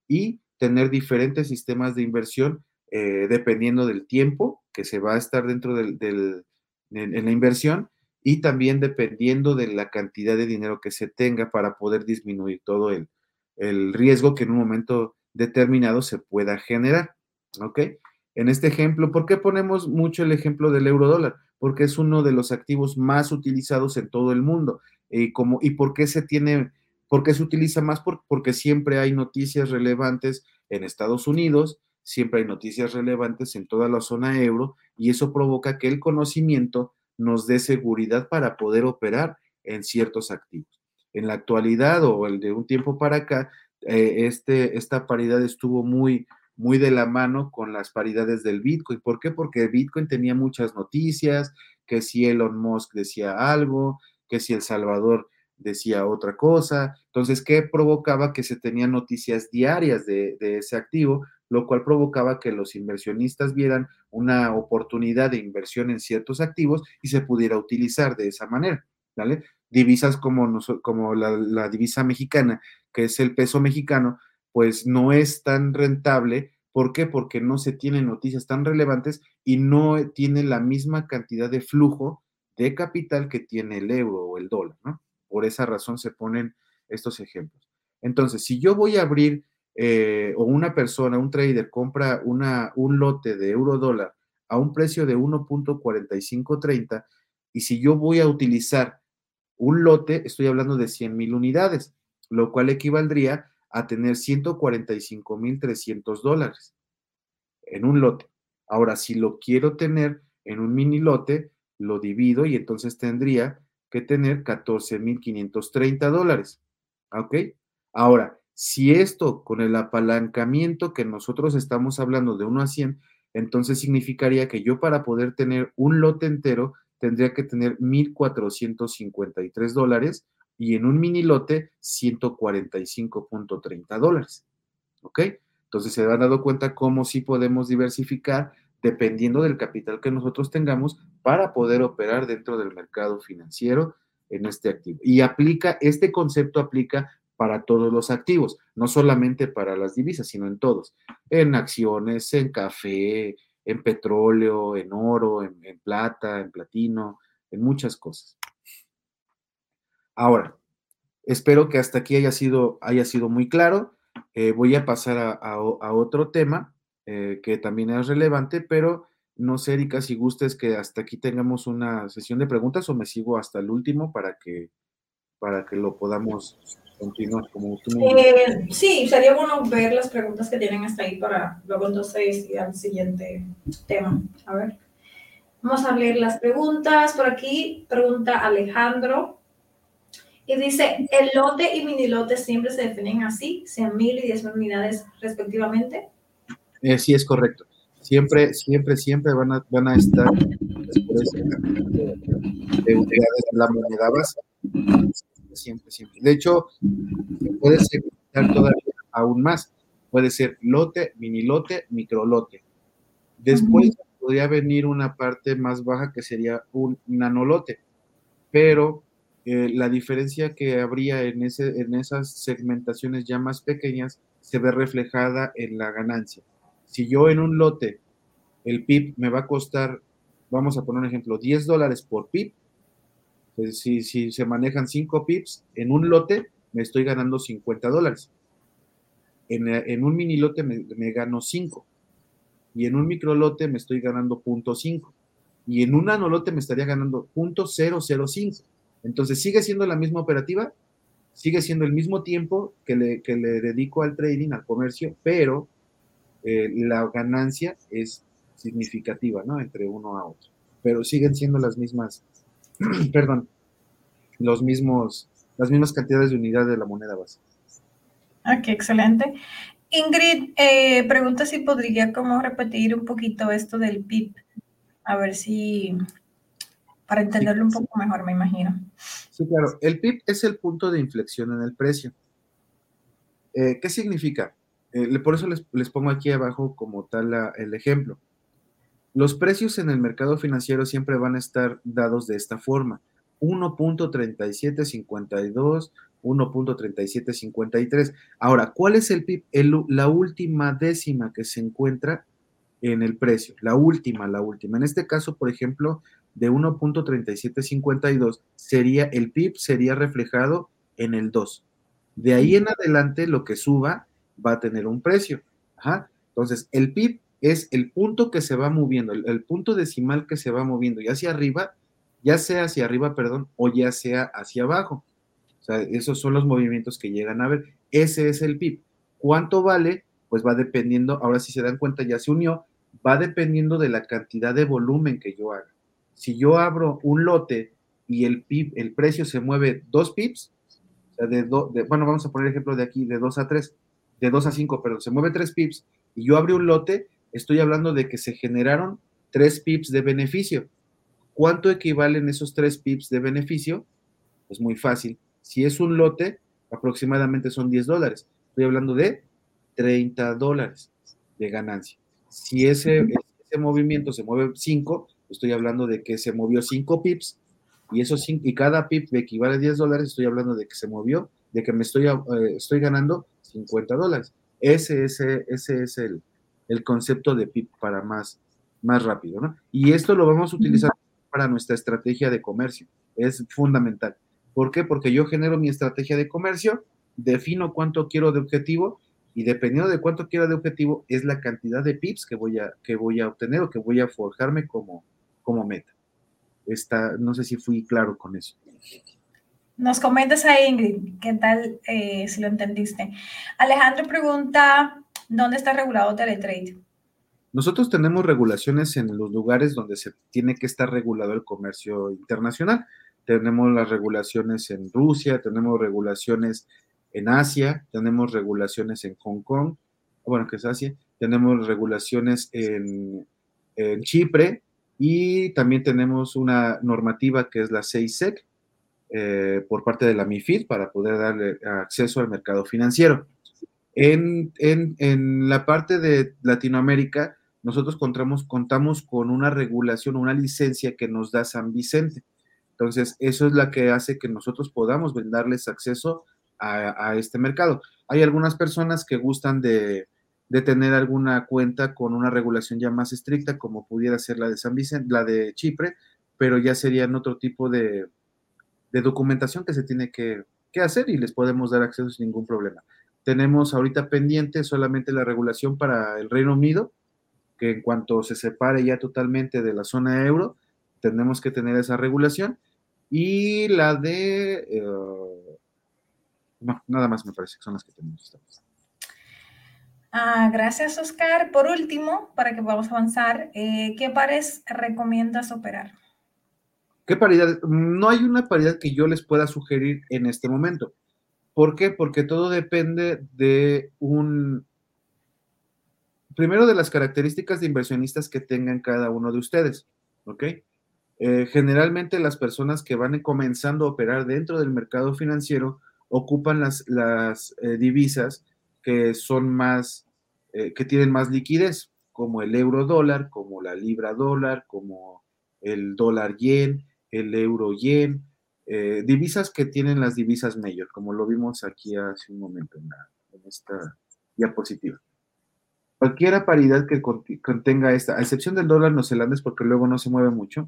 y tener diferentes sistemas de inversión eh, dependiendo del tiempo que se va a estar dentro del, en, la inversión y también dependiendo de la cantidad de dinero que se tenga para poder disminuir todo el, el riesgo que en un momento determinado se pueda generar. ¿Ok? En este ejemplo, ¿por qué ponemos mucho el ejemplo del euro dólar? Porque es uno de los activos más utilizados en todo el mundo. Y, como, y por qué se tiene ¿Por qué se utiliza más? porque siempre hay noticias relevantes en Estados Unidos, siempre hay noticias relevantes en toda la zona euro y eso provoca que el conocimiento nos dé seguridad para poder operar en ciertos activos. En la actualidad o el de un tiempo para acá, eh, este, esta paridad estuvo muy, muy de la mano con las paridades del Bitcoin. ¿Por qué? Porque Bitcoin tenía muchas noticias, que si Elon Musk decía algo, que si El Salvador decía otra cosa. Entonces, ¿qué provocaba? Que se tenían noticias diarias de, ese activo, lo cual provocaba que los inversionistas vieran una oportunidad de inversión en ciertos activos y se pudiera utilizar de esa manera. Divisas como, como la divisa mexicana, que es el peso mexicano, pues no es tan rentable. ¿Por qué? Porque no se tienen noticias tan relevantes y no tiene la misma cantidad de flujo de capital que tiene el euro o el dólar, ¿no? Por esa razón se ponen estos ejemplos. Entonces, si yo voy a abrir eh, o una persona, un trader, compra un lote de euro dólar a un precio de 1.4530 y si yo voy a utilizar un lote, estoy hablando de 100 mil unidades, lo cual equivaldría a tener 145.300 dólares en un lote. Ahora, si lo quiero tener en un mini lote, lo divido y entonces tendría que tener 14.530 dólares. ¿Ok? Ahora, si esto con el apalancamiento que nosotros estamos hablando de 1 a 100, entonces significaría que yo para poder tener un lote entero tendría que tener 1.453 dólares y en un mini lote 145.30 dólares. ¿Ok? Entonces se han dado cuenta cómo sí podemos diversificar dependiendo del capital que nosotros tengamos para poder operar dentro del mercado financiero en este activo. Y aplica, este concepto aplica para todos los activos, no solamente para las divisas, sino en todos, en acciones, en café, en petróleo, en oro, en, plata, en platino, en muchas cosas. Ahora, espero que hasta aquí haya sido, haya sido muy claro. Eh, voy a pasar a otro tema eh, que también es relevante, pero no sé, Erika, si gustes que hasta aquí tengamos una sesión de preguntas o me sigo hasta el último para que, para que lo podamos continuar como tú eh, Sí, sería bueno ver las preguntas que tienen hasta ahí para luego entonces ir al siguiente tema. A ver. Vamos a leer las preguntas. Por aquí pregunta Alejandro. Y dice, ¿el lote y mini lote siempre se definen así, sean mil y diez mil unidades respectivamente? Eh, sí, es correcto. Siempre, siempre, siempre van a, van a estar después de, la moneda base. Siempre, siempre. De hecho, puede ser todavía aún más. Puede ser lote, mini lote, micro lote. Después podría venir una parte más baja que sería un nanolote. pero eh, la diferencia que habría en, ese, en esas segmentaciones ya más pequeñas se ve reflejada en la ganancia. Si yo en un lote, el PIB me va a costar, vamos a poner un ejemplo, 10 dólares por PIB, pues, si, si se manejan 5 PIBs en un lote, me estoy ganando 50 dólares. En, en, un mini lote me, me gano 5 y en un micro lote me estoy ganando 0.5 y en un nanolote me estaría ganando 0.005. Entonces sigue siendo la misma operativa, sigue siendo el mismo tiempo que le, dedico al trading, al comercio, pero eh, la ganancia es significativa, ¿no? Entre uno a otro. Pero siguen siendo las mismas, (clears throat) perdón, los mismos, las mismas cantidades de unidad de la moneda base. Ok, excelente. Ingrid eh, pregunta si podría como repetir un poquito esto del PIB, a ver si, para entenderlo un poco mejor, me imagino. Sí, claro. El PIB es el punto de inflexión en el precio. Eh, ¿Qué significa? Eh, por eso les, pongo aquí abajo como tal el ejemplo. Los precios en el mercado financiero siempre van a estar dados de esta forma. 1.3752, 1.3753. Ahora, ¿cuál es el PIB? la última décima que se encuentra en el precio, la última, la última. En este caso, por ejemplo, de 1.3752 sería el PIB sería reflejado en el 2. De ahí en adelante lo que suba va a tener un precio. Entonces, el PIB es el punto que se va moviendo, el, punto decimal que se va moviendo, ya hacia arriba, ya sea hacia arriba, perdón, o ya sea hacia abajo. O sea, esos son los movimientos que llegan a ver. Ese es el PIB. ¿Cuánto vale? Pues va dependiendo, ahora si se dan cuenta ya se unió, va dependiendo de la cantidad de volumen que yo haga. Si yo abro un lote y el PIB, el precio se mueve dos pips, o sea, de, bueno, vamos a poner el ejemplo de aquí, de 2 a 3, de 2 a 5, pero se mueve 3 pips y yo abrí un lote, estoy hablando de que se generaron 3 pips de beneficio. ¿Cuánto equivalen esos 3 pips de beneficio? Pues muy fácil. Si es un lote, aproximadamente son 10 dólares. Estoy hablando de 30 dólares de ganancia. Si ese, movimiento se mueve 5, estoy hablando de que se movió 5 pips y, esos y cada pip equivale a 10 dólares, estoy hablando de que se movió, de que me estoy, eh, estoy ganando 50 dólares. Ese, ese, ese es el, el, concepto de pip para más, más rápido, ¿no? Y esto lo vamos a utilizar para nuestra estrategia de comercio. Es fundamental. ¿Por qué? Porque yo genero mi estrategia de comercio, defino cuánto quiero de objetivo y dependiendo de cuánto quiera de objetivo, es la cantidad de pips que voy a, que voy a obtener o que voy a forjarme como, como meta. No sé si fui claro con eso. Nos comentas ahí, Ingrid, ¿qué tal eh, si lo entendiste? Alejandro pregunta, ¿dónde está regulado Teletrade? Nosotros tenemos regulaciones en los lugares donde se tiene que estar regulado el comercio internacional. Tenemos las regulaciones en Rusia, tenemos regulaciones en Asia, tenemos regulaciones en Hong Kong, bueno, que es Asia, tenemos regulaciones en, Chipre y también tenemos una normativa que es la SEISEC eh, por parte de la MIFID para poder darle acceso al mercado financiero. En, en, la parte de Latinoamérica, nosotros contamos, contamos con una regulación, una licencia que nos da San Vicente. Entonces, eso es la que hace que nosotros podamos brindarles acceso a, este mercado. Hay algunas personas que gustan de, tener alguna cuenta con una regulación ya más estricta, como pudiera ser la de San Vicente, la de Chipre, pero ya serían otro tipo de, documentación que se tiene que, hacer y les podemos dar acceso sin ningún problema. Tenemos ahorita pendiente solamente la regulación para el Reino Unido, que en cuanto se separe ya totalmente de la zona euro, tenemos que tener esa regulación. Y la de eh, no, nada más me parece que son las que tenemos. Ah, gracias, Oscar. Por último, para que podamos avanzar, eh, ¿qué pares recomiendas operar? ¿Qué paridad? No hay una paridad que yo les pueda sugerir en este momento. ¿Por qué? Porque todo depende de un, primero de las características de inversionistas que tengan cada uno de ustedes, ¿ok? Eh, generalmente las personas que van comenzando a operar dentro del mercado financiero ocupan las, las eh, divisas que son más, eh, que tienen más liquidez, como el euro dólar, como la libra dólar, como el dólar yen, el euro yen, eh, divisas que tienen las divisas mayor, como lo vimos aquí hace un momento en, en esta diapositiva. Cualquier paridad que contenga esta, a excepción del dólar neozelandés porque luego no se mueve mucho,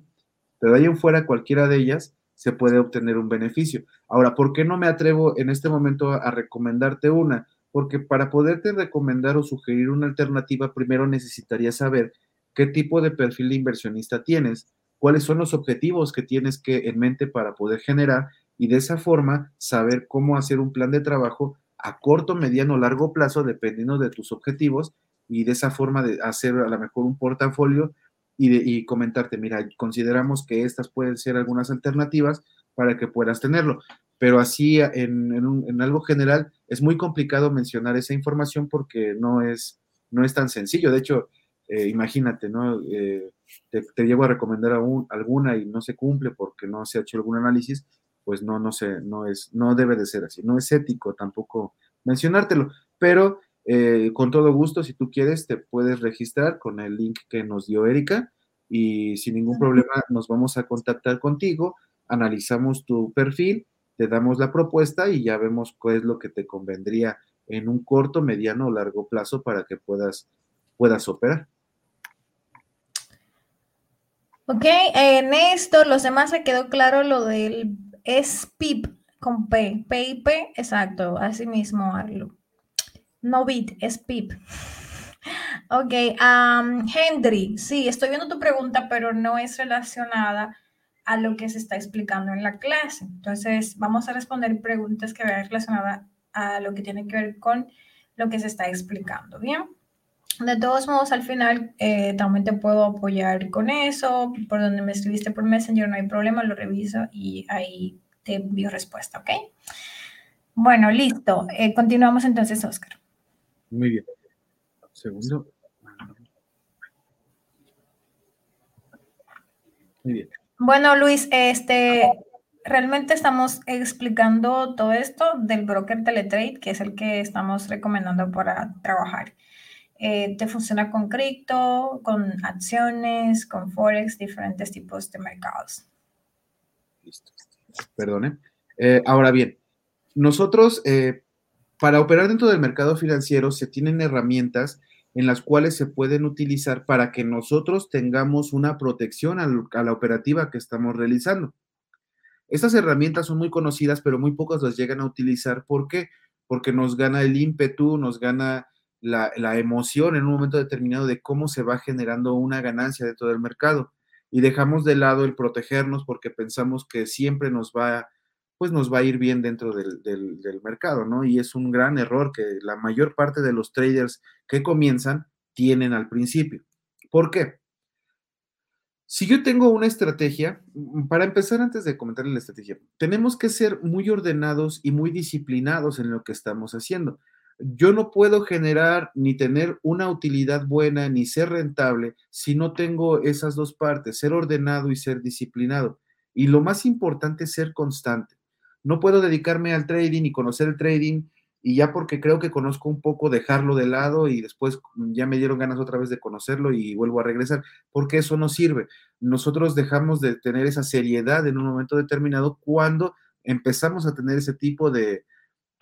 pero de ahí en fuera cualquiera de ellas se puede obtener un beneficio. Ahora, ¿por qué no me atrevo en este momento a, recomendarte una? Porque para poderte recomendar o sugerir una alternativa, primero necesitaría saber qué tipo de perfil de inversionista tienes, cuáles son los objetivos que tienes que en mente para poder generar y de esa forma saber cómo hacer un plan de trabajo a corto, mediano, largo plazo, dependiendo de tus objetivos y de esa forma de hacer a lo mejor un portafolio y, comentarte, mira, consideramos que estas pueden ser algunas alternativas para que puedas tenerlo. Pero así en, algo general es muy complicado mencionar esa información porque no es, no es tan sencillo. De hecho, eh, imagínate, ¿no? Eh, te, llevo a recomendar alguna y no se cumple porque no se ha hecho algún análisis, pues no, no sé, no es, no debe de ser así. No es ético tampoco mencionártelo, pero eh, con todo gusto, si tú quieres, te puedes registrar con el link que nos dio Erika y sin ningún problema nos vamos a contactar contigo, analizamos tu perfil, te damos la propuesta y ya vemos cuál es lo que te convendría en un corto, mediano o largo plazo para que puedas, puedas operar. Ok, eh, Néstor, los demás se quedó claro lo del SPIP con P, PIP, exacto, así mismo, Arlo. No bit, es pip. Ok, Henry, sí, estoy viendo tu pregunta, pero no es relacionada a lo que se está explicando en la clase. Entonces, vamos a responder preguntas que vayan relacionadas a lo que tiene que ver con lo que se está explicando, ¿bien? De todos modos, al final eh, también te puedo apoyar con eso. Por donde me escribiste por Messenger, no hay problema, lo reviso y ahí te envío respuesta, ¿ok? Bueno, listo. Eh, continuamos entonces, Oscar. Muy bien. Segundo. Muy bien. Bueno, Luis, este, realmente estamos explicando todo esto del broker Teletrade, que es el que estamos recomendando para trabajar. Eh, te funciona con cripto, con acciones, con forex, diferentes tipos de mercados. Listo. Perdone. Eh, ahora bien, nosotros eh, para operar dentro del mercado financiero se tienen herramientas en las cuales se pueden utilizar para que nosotros tengamos una protección a, la operativa que estamos realizando. Estas herramientas son muy conocidas, pero muy pocas las llegan a utilizar. ¿Por qué? Porque nos gana el ímpetu, nos gana la, la, emoción en un momento determinado de cómo se va generando una ganancia dentro del mercado. Y dejamos de lado el protegernos porque pensamos que siempre nos va pues nos va a ir bien dentro del, mercado, ¿no? Y es un gran error que la mayor parte de los traders que comienzan tienen al principio. ¿Por qué? Si yo tengo una estrategia, mm, para empezar antes de comentar la estrategia, tenemos que ser muy ordenados y muy disciplinados en lo que estamos haciendo. Yo no puedo generar ni tener una utilidad buena ni ser rentable si no tengo esas dos partes, ser ordenado y ser disciplinado. Y lo más importante es ser constante no puedo dedicarme al trading y conocer el trading y ya porque creo que conozco un poco, dejarlo de lado y después ya me dieron ganas otra vez de conocerlo y vuelvo a regresar, porque eso no sirve. Nosotros dejamos de tener esa seriedad en un momento determinado cuando empezamos a tener ese tipo de,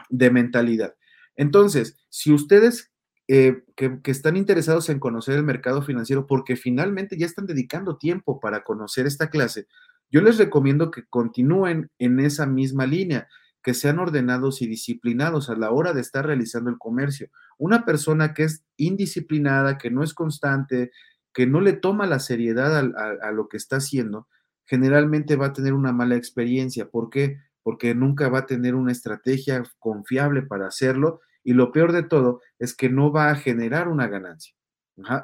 mentalidad. Entonces, si ustedes eh, que, que, están interesados en conocer el mercado financiero porque finalmente ya están dedicando tiempo para conocer esta clase, yo les recomiendo que continúen en esa misma línea, que sean ordenados y disciplinados a la hora de estar realizando el comercio. Una persona que es indisciplinada, que no es constante, que no le toma la seriedad a, lo que está haciendo, generalmente va a tener una mala experiencia. ¿Por qué? Porque nunca va a tener una estrategia confiable para hacerlo y lo peor de todo es que no va a generar una ganancia.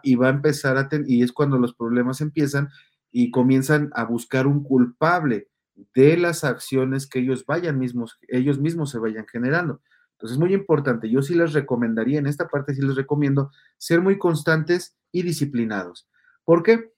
y va a empezar a tener, y es cuando los problemas empiezan y comienzan a buscar un culpable de las acciones que ellos vayan mismos, ellos mismos se vayan generando. Entonces es muy importante. Yo sí les recomendaría, en esta parte sí les recomiendo ser muy constantes y disciplinados. ¿Por qué?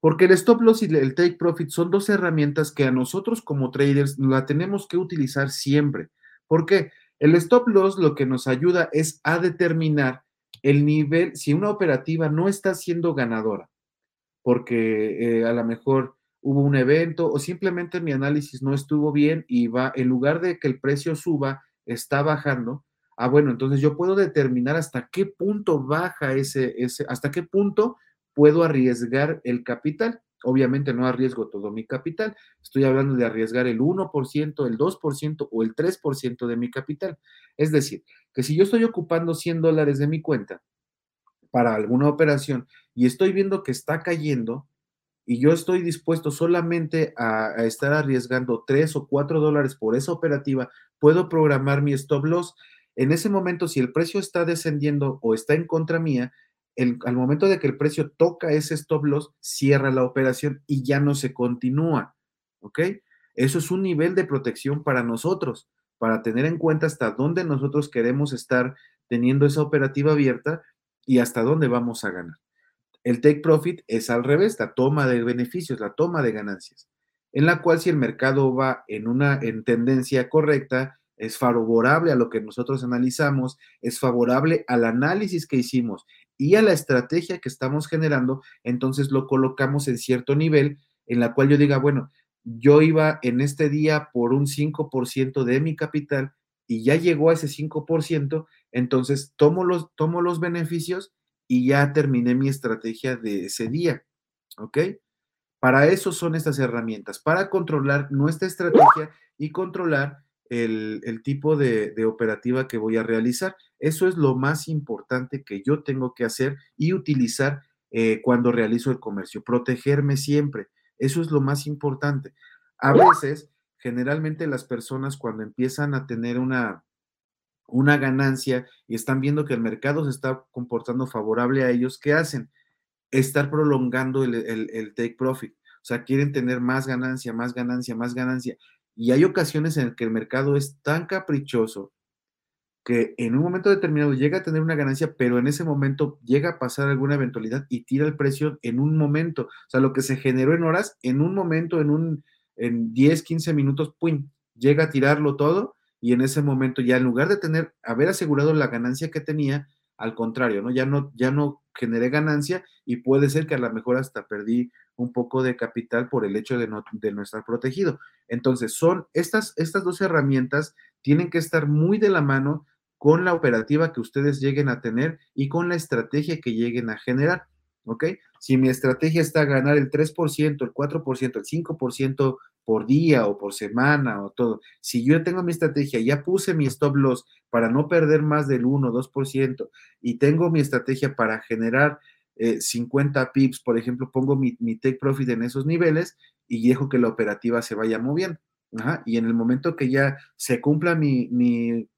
Porque el stop loss y el take profit son dos herramientas que a nosotros como traders la tenemos que utilizar siempre. ¿Por qué? El stop loss lo que nos ayuda es a determinar el nivel, si una operativa no está siendo ganadora porque eh, a lo mejor hubo un evento o simplemente mi análisis no estuvo bien y va, en lugar de que el precio suba, está bajando. Ah, bueno, entonces yo puedo determinar hasta qué punto baja ese, ese, hasta qué punto puedo arriesgar el capital. Obviamente no arriesgo todo mi capital, estoy hablando de arriesgar el 1%, el 2% o el 3% de mi capital. Es decir, que si yo estoy ocupando 100 dólares de mi cuenta para alguna operación y estoy viendo que está cayendo, y yo estoy dispuesto solamente a, estar arriesgando 3 o 4 dólares por esa operativa, puedo programar mi stop loss. En ese momento, si el precio está descendiendo o está en contra mía, al momento de que el precio toca ese stop loss, cierra la operación y ya no se continúa. ¿Ok? Eso es un nivel de protección para nosotros, para tener en cuenta hasta dónde nosotros queremos estar teniendo esa operativa abierta y hasta dónde vamos a ganar. El take profit es al revés, la toma de beneficios, la toma de ganancias, en la cual si el mercado va en una en tendencia correcta, es favorable a lo que nosotros analizamos, es favorable al análisis que hicimos y a la estrategia que estamos generando, entonces lo colocamos en cierto nivel en la cual yo diga, bueno, yo iba en este día por un 5% de mi capital y ya llegó a ese 5%, entonces tomo los, tomo los beneficios y ya terminé mi estrategia de ese día. ¿Ok? Para eso son estas herramientas, para controlar nuestra estrategia y controlar el, tipo de, operativa que voy a realizar. Eso es lo más importante que yo tengo que hacer y utilizar eh, cuando realizo el comercio, protegerme siempre. Eso es lo más importante. A veces, generalmente las personas cuando empiezan a tener una, una ganancia y están viendo que el mercado se está comportando favorable a ellos, ¿qué hacen? Estar prolongando el, take profit. O sea, quieren tener más ganancia, más ganancia, más ganancia. Y hay ocasiones en que el mercado es tan caprichoso que en un momento determinado llega a tener una ganancia, pero en ese momento llega a pasar alguna eventualidad y tira el precio en un momento. O sea, lo que se generó en horas, en un momento, en un en 10, 15 minutos, ¡pum! llega a tirarlo todo y en ese momento ya en lugar de tener, haber asegurado la ganancia que tenía, al contrario, ¿no? Ya no, ya no generé ganancia y puede ser que a lo mejor hasta perdí un poco de capital por el hecho de no, de no estar protegido. Entonces, son estas, estas dos herramientas tienen que estar muy de la mano con la operativa que ustedes lleguen a tener y con la estrategia que lleguen a generar. ¿Ok? Si mi estrategia está ganar el 3%, el 4%, el 5% por día o por semana o todo. Si yo tengo mi estrategia, ya puse mi stop loss para no perder más del 1 o 2% y tengo mi estrategia para generar 50 eh, pips, por ejemplo, pongo mi, take profit en esos niveles y dejo que la operativa se vaya moviendo. y en el momento que ya se cumpla mi, mi,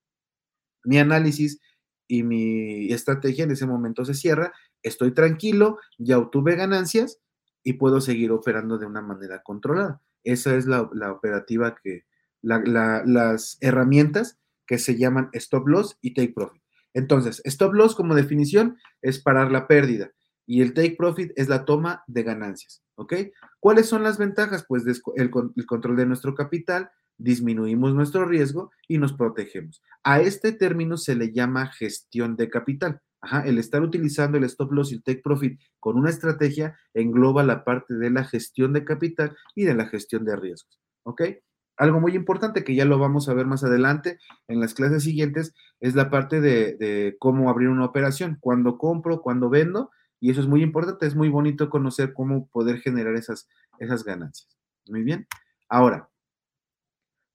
mi análisis y mi estrategia, en ese momento se cierra, estoy tranquilo, ya obtuve ganancias y puedo seguir operando de una manera controlada. Esa es la, operativa que, las herramientas que se llaman stop loss y take profit. Entonces, stop loss como definición es parar la pérdida y el take profit es la toma de ganancias, ¿ok? ¿Cuáles son las ventajas? Pues el, el control de nuestro capital, disminuimos nuestro riesgo y nos protegemos. A este término se le llama gestión de capital. El estar utilizando el stop loss y el take profit con una estrategia engloba la parte de la gestión de capital y de la gestión de riesgos. ¿Ok? Algo muy importante que ya lo vamos a ver más adelante en las clases siguientes es la parte de, cómo abrir una operación, cuándo compro, cuándo vendo, y eso es muy importante, es muy bonito conocer cómo poder generar esas, esas ganancias. Muy bien. Ahora,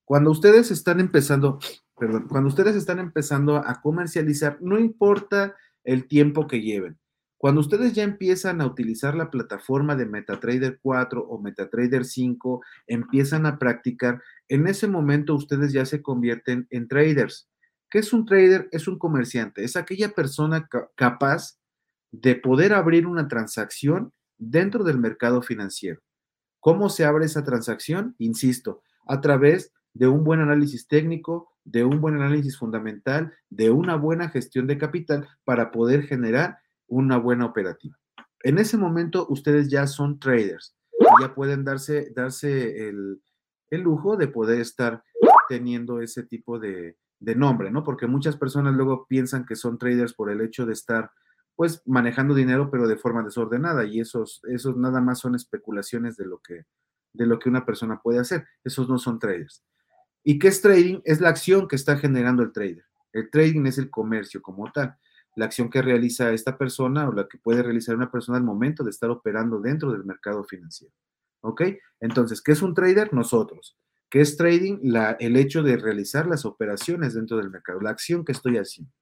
cuando ustedes están empezando, perdón, cuando ustedes están empezando a comercializar, no importa el tiempo que lleven. Cuando ustedes ya empiezan a utilizar la plataforma de MetaTrader 4 o MetaTrader 5, empiezan a practicar, en ese momento ustedes ya se convierten en traders. ¿Qué es un trader? Es un comerciante, es aquella persona capaz de poder abrir una transacción dentro del mercado financiero. ¿Cómo se abre esa transacción? Insisto, a través de un buen análisis técnico, de un buen análisis fundamental, de una buena gestión de capital para poder generar una buena operativa. En ese momento ustedes ya son traders, ya pueden darse, darse el, lujo de poder estar teniendo ese tipo de, nombre, ¿no? Porque muchas personas luego piensan que son traders por el hecho de estar pues manejando dinero pero de forma desordenada y esos, esos nada más son especulaciones de lo que, de lo que una persona puede hacer. Esos no son traders. ¿Y qué es trading? Es la acción que está generando el trader. El trading es el comercio como tal, la acción que realiza esta persona o la que puede realizar una persona al momento de estar operando dentro del mercado financiero. ¿Ok? Entonces, ¿qué es un trader? Nosotros. ¿Qué es trading? La, el hecho de realizar las operaciones dentro del mercado, la acción que estoy haciendo.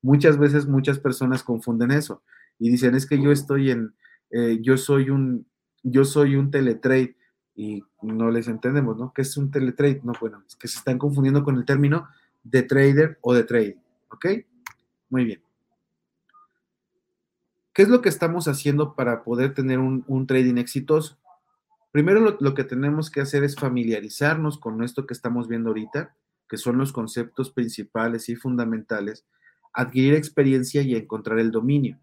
Muchas veces muchas personas confunden eso y dicen, es que yo estoy en, eh, yo soy un, yo soy un teletrade y no les entendemos, ¿no? ¿Qué es un teletrade? No, bueno, es que se están confundiendo con el término de trader o de trading, ¿ok? Muy bien. ¿Qué es lo que estamos haciendo para poder tener un, trading exitoso? Primero lo, que tenemos que hacer es familiarizarnos con esto que estamos viendo ahorita, que son los conceptos principales y fundamentales, adquirir experiencia y encontrar el dominio.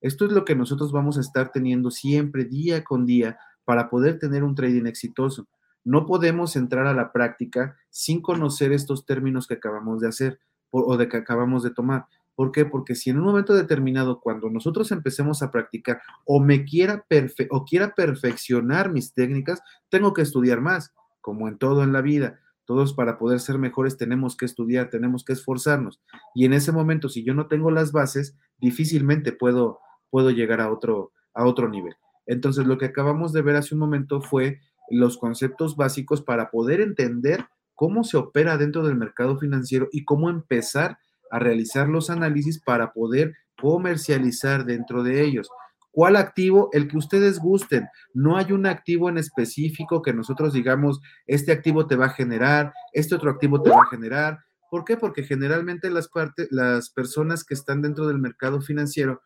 Esto es lo que nosotros vamos a estar teniendo siempre, día con día, para poder tener un trading exitoso. No podemos entrar a la práctica sin conocer estos términos que acabamos de hacer o de que acabamos de tomar. ¿Por qué? Porque si en un momento determinado, cuando nosotros empecemos a practicar o me quiera, o quiera perfeccionar mis técnicas, tengo que estudiar más, como en todo en la vida. Todos para poder ser mejores tenemos que estudiar, tenemos que esforzarnos. Y en ese momento, si yo no tengo las bases, difícilmente puedo, puedo llegar a otro, a otro nivel. Entonces, lo que acabamos de ver hace un momento fue los conceptos básicos para poder entender cómo se opera dentro del mercado financiero y cómo empezar a realizar los análisis para poder comercializar dentro de ellos. ¿Cuál activo? El que ustedes gusten. No hay un activo en específico que nosotros digamos, este activo te va a generar, este otro activo te va a generar. ¿Por qué? Porque generalmente las, las personas que están dentro del mercado financiero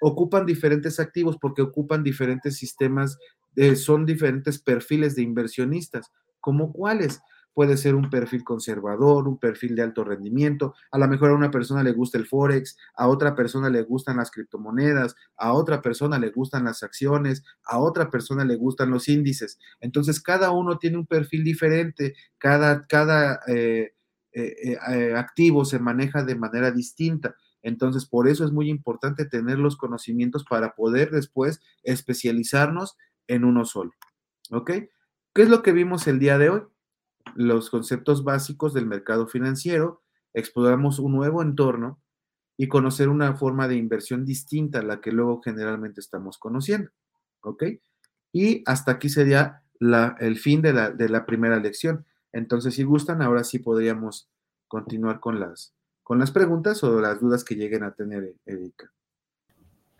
ocupan diferentes activos porque ocupan diferentes sistemas, son diferentes perfiles de inversionistas. ¿Como cuáles? puede ser un perfil conservador, un perfil de alto rendimiento. A lo mejor a una persona le gusta el forex, a otra persona le gustan las criptomonedas, a otra persona le gustan las acciones, a otra persona le gustan los índices. Entonces, cada uno tiene un perfil diferente, cada, cada eh, eh, eh, activo se maneja de manera distinta. Entonces, por eso es muy importante tener los conocimientos para poder después especializarnos en uno solo. ¿Ok? ¿Qué es lo que vimos el día de hoy? los conceptos básicos del mercado financiero, exploramos un nuevo entorno y conocer una forma de inversión distinta a la que luego generalmente estamos conociendo. ¿Ok? Y hasta aquí sería el fin de la, primera lección. Entonces, si gustan, ahora sí podríamos continuar con las, con las preguntas o las dudas que lleguen a tener, Erika.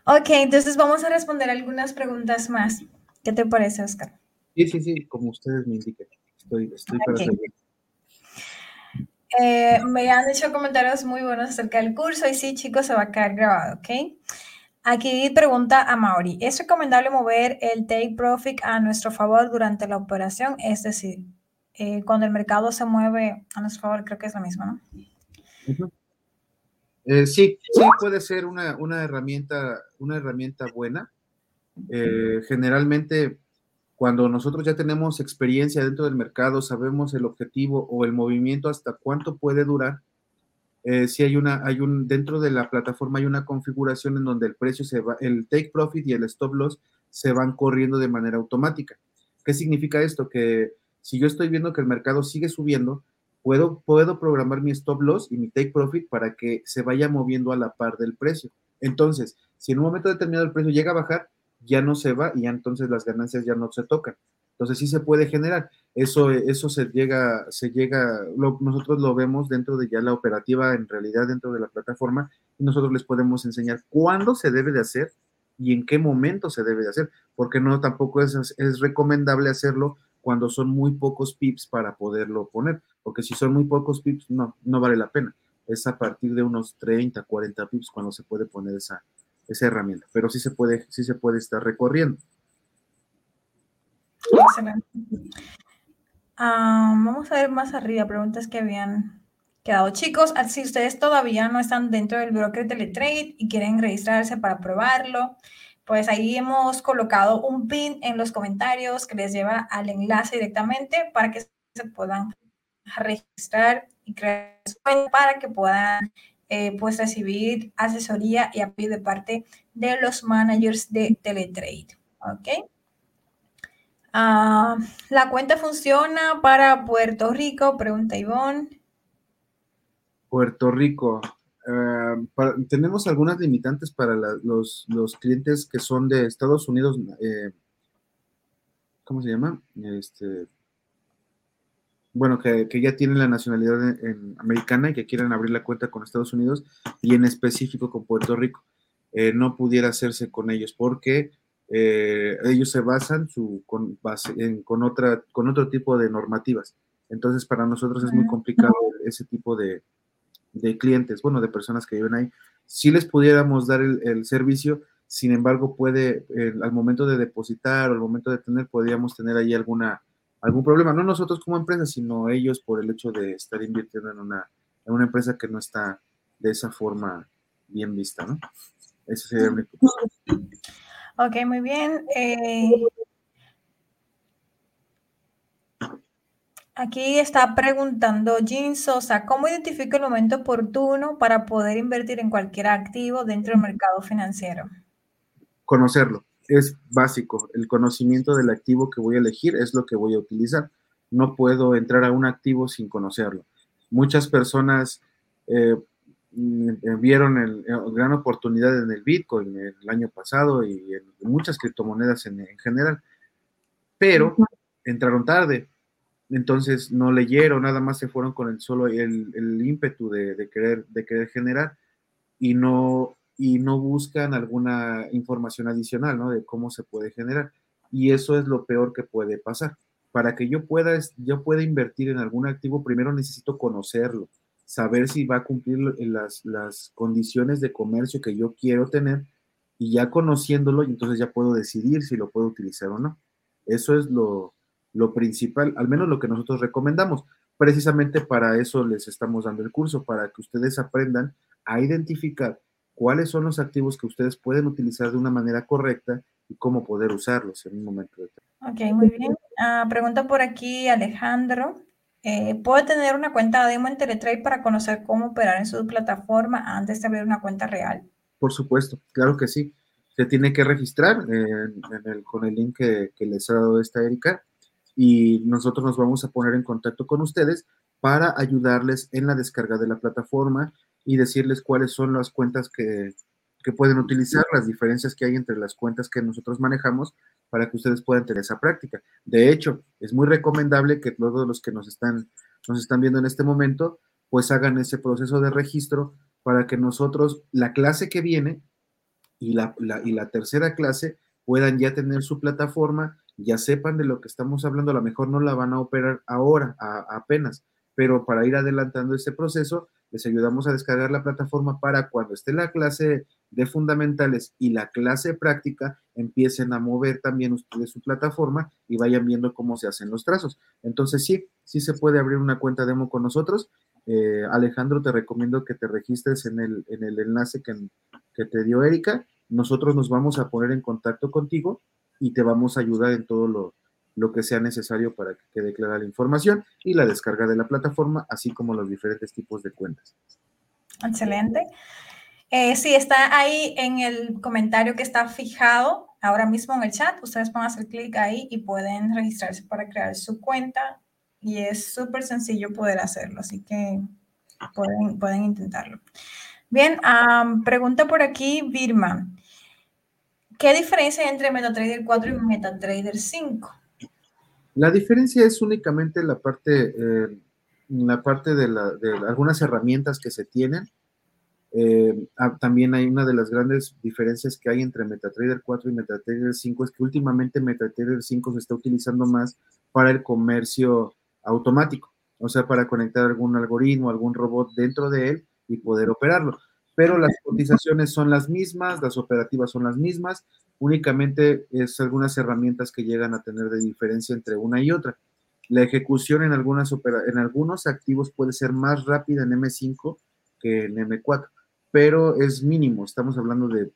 Ok, entonces vamos a responder algunas preguntas más. ¿Qué te parece, Oscar? Sí, sí, sí, como ustedes me indiquen. Estoy, estoy eh, me han hecho comentarios muy buenos acerca del curso y sí, chicos, se va a quedar grabado, ¿ok? Aquí pregunta a Mauri, ¿es recomendable mover el take profit a nuestro favor durante la operación? Es decir, eh, cuando el mercado se mueve a nuestro favor, creo que es lo mismo, ¿no? Eh, sí, sí puede ser una, una, herramienta, una herramienta buena. generalmente cuando nosotros ya tenemos experiencia dentro del mercado, sabemos el objetivo o el movimiento hasta cuánto puede durar, eh, si hay una, hay un, dentro de la plataforma hay una configuración en donde el precio se va, el take profit y el stop loss se van corriendo de manera automática. ¿Qué significa esto? Que si yo estoy viendo que el mercado sigue subiendo, puedo, puedo programar mi stop loss y mi take profit para que se vaya moviendo a la par del precio. Entonces, si en un momento determinado el precio llega a bajar, ya no se va y entonces las ganancias ya no se tocan. Entonces sí se puede generar. Eso, eso se llega, se llega, nosotros lo vemos dentro de ya la operativa, en realidad dentro de la plataforma, y nosotros les podemos enseñar cuándo se debe de hacer y en qué momento se debe de hacer, porque no tampoco es, es recomendable hacerlo cuando son muy pocos pips para poderlo poner, porque si son muy pocos pips, no, no vale la pena. Es a partir de unos 30, 40 pips cuando se puede poner esa, esa herramienta, pero sí se puede, sí se puede estar recorriendo. Ah, vamos a ver más arriba, preguntas que habían quedado. Chicos, ah, si ustedes todavía no están dentro del broker Teletrade y quieren registrarse para probarlo, pues ahí hemos colocado un pin en los comentarios que les lleva al enlace directamente para que se puedan registrar y crear su para que puedan eh, pues recibir asesoría y apoyo de parte de los managers de Teletrade. ¿Ok? Ah, ¿La cuenta funciona para Puerto Rico? Pregunta Ivonne. Puerto Rico. Eh, tenemos algunas limitantes para los, clientes que son de Estados Unidos. Eh, ¿Cómo se llama? Este, bueno, que, ya tienen la nacionalidad americana y que quieren abrir la cuenta con Estados Unidos y en específico con Puerto Rico. Eh, no pudiera hacerse con ellos porque ellos se basan su, con, con, otra, con otro tipo de normativas. Entonces, para nosotros es muy complicado ese tipo de, de clientes, bueno, de personas que viven ahí, si les pudiéramos dar el, servicio, sin embargo, puede, al momento de depositar o al momento de tener, podríamos tener ahí alguna, algún problema, no nosotros como empresa, sino ellos por el hecho de estar invirtiendo en una, en una empresa que no está de esa forma bien vista, ¿no? Eso sería único. Ok, muy bien. Eh, Aquí está preguntando Jean Sosa, ¿cómo identifico el momento oportuno para poder invertir en cualquier activo dentro del mercado financiero? Conocerlo, es básico. El conocimiento del activo que voy a elegir es lo que voy a utilizar. No puedo entrar a un activo sin conocerlo. Muchas personas eh, mm, vieron la gran oportunidad en el Bitcoin el año pasado y en muchas criptomonedas en general, pero entraron tarde entonces no leyeron, nada más se fueron con el solo el, ímpetu de, querer, de querer generar y no, y no buscan alguna información adicional, ¿no? De cómo se puede generar. Y eso es lo peor que puede pasar. Para que yo pueda, yo pueda invertir en algún activo, primero necesito conocerlo, saber si va a cumplir las, las condiciones de comercio que yo quiero tener y ya conociéndolo, entonces ya puedo decidir si lo puedo utilizar o no. Eso es lo, lo principal, al menos lo que nosotros recomendamos. Precisamente para eso les estamos dando el curso, para que ustedes aprendan a identificar cuáles son los activos que ustedes pueden utilizar de una manera correcta y cómo poder usarlos en un momento determinado. Ok, muy bien. Ah, pregunta por aquí Alejandro. Eh, ¿Puedo tener una cuenta demo en Teletrade para conocer cómo operar en su plataforma antes de abrir una cuenta real? Por supuesto, claro que sí. Se tiene que registrar con el link que, que les ha dado esta Erika y nosotros nos vamos a poner en contacto con ustedes para ayudarles en la descarga de la plataforma y decirles cuáles son las cuentas que, pueden utilizar, las diferencias que hay entre las cuentas que nosotros manejamos para que ustedes puedan tener esa práctica. De hecho, es muy recomendable que todos los que nos están, nos están viendo en este momento, pues hagan ese proceso de registro para que nosotros, la clase que viene y la, y la tercera clase, puedan ya tener su plataforma ya sepan de lo que estamos hablando, a lo mejor no la van a operar ahora, apenas, pero para ir adelantando ese proceso, les ayudamos a descargar la plataforma para cuando esté la clase de fundamentales y la clase práctica, empiecen a mover también ustedes su plataforma y vayan viendo cómo se hacen los trazos. Entonces sí, sí se puede abrir una cuenta demo con nosotros. Eh, Alejandro, te recomiendo que te registres en el, en el enlace que, que te dio Erika. Nosotros nos vamos a poner en contacto contigo y te vamos a ayudar en todo lo, que sea necesario para que quede clara la información y la descarga de la plataforma, así como los diferentes tipos de cuentas. Excelente. Eh, sí, está ahí en el comentario que está fijado ahora mismo en el chat. Ustedes pueden hacer clic ahí y pueden registrarse para crear su cuenta. Y es súper sencillo poder hacerlo, así que pueden, pueden intentarlo. Bien, pregunta por aquí, Birma. ¿Qué diferencia hay entre MetaTrader 4 y MetaTrader 5? La diferencia es únicamente la parte, eh, la parte de, algunas herramientas que se tienen. Eh, ah, también hay una de las grandes diferencias que hay entre MetaTrader 4 y MetaTrader 5 es que últimamente MetaTrader 5 se está utilizando más para el comercio automático, o sea, para conectar algún algoritmo, algún robot dentro de él y poder operarlo pero las cotizaciones son las mismas, las operativas son las mismas, únicamente es algunas herramientas que llegan a tener de diferencia entre una y otra. La ejecución en, algunas en algunos activos puede ser más rápida en M5 que en M4, pero es mínimo, estamos hablando de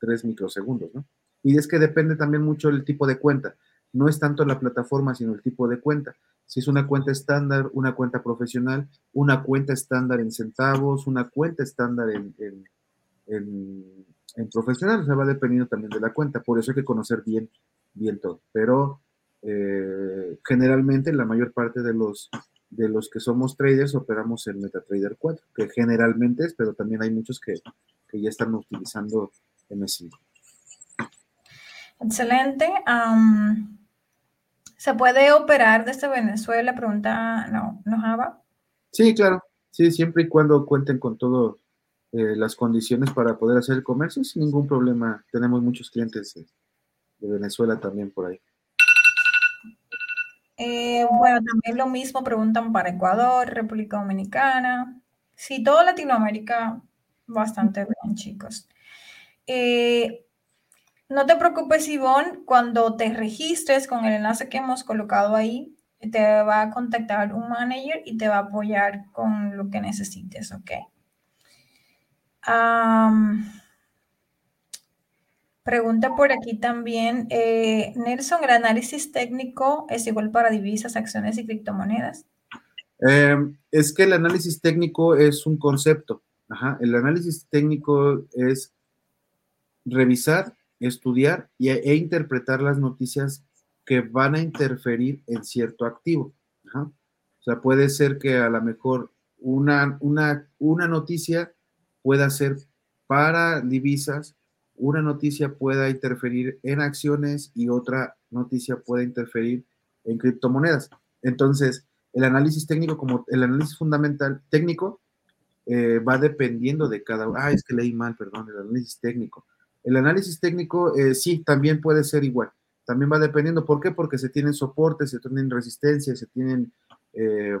3 microsegundos, ¿no? Y es que depende también mucho del tipo de cuenta, no es tanto la plataforma, sino el tipo de cuenta si es una cuenta estándar, una cuenta profesional, una cuenta estándar en centavos, una cuenta estándar en, profesional, o sea, va dependiendo también de la cuenta, por eso hay que conocer bien, bien todo. Pero eh, generalmente la mayor parte de los, de los que somos traders operamos en MetaTrader 4, que generalmente es, pero también hay muchos que, que ya están utilizando M5. Excelente. ¿Se puede operar desde Venezuela? Pregunta no, Java. Sí, claro. Sí, siempre y cuando cuenten con todas eh, las condiciones para poder hacer el comercio, sin ningún problema. Tenemos muchos clientes de Venezuela también por ahí. Eh, bueno, también lo mismo preguntan para Ecuador, República Dominicana. Sí, toda Latinoamérica, bastante bien, chicos. Eh, no te preocupes, Ivonne, cuando te registres con el enlace que hemos colocado ahí, te va a contactar un manager y te va a apoyar con lo que necesites, ¿ok? Pregunta por aquí también, eh, Nelson, ¿el análisis técnico es igual para divisas, acciones y criptomonedas? Em, es que el análisis técnico es un concepto. El análisis técnico es revisar, estudiar e interpretar las noticias que van a interferir en cierto activo. O sea, puede ser que a lo mejor una, una, una noticia pueda ser para divisas, una noticia pueda interferir en acciones y otra noticia pueda interferir en criptomonedas. Entonces, el análisis técnico, como el análisis fundamental técnico, eh, va dependiendo de cada Ah, es que leí mal, perdón, el análisis técnico. El análisis técnico, eh, sí, también puede ser igual. También va dependiendo. ¿Por qué? Porque se tienen soportes, se tienen resistencias, se tienen eh,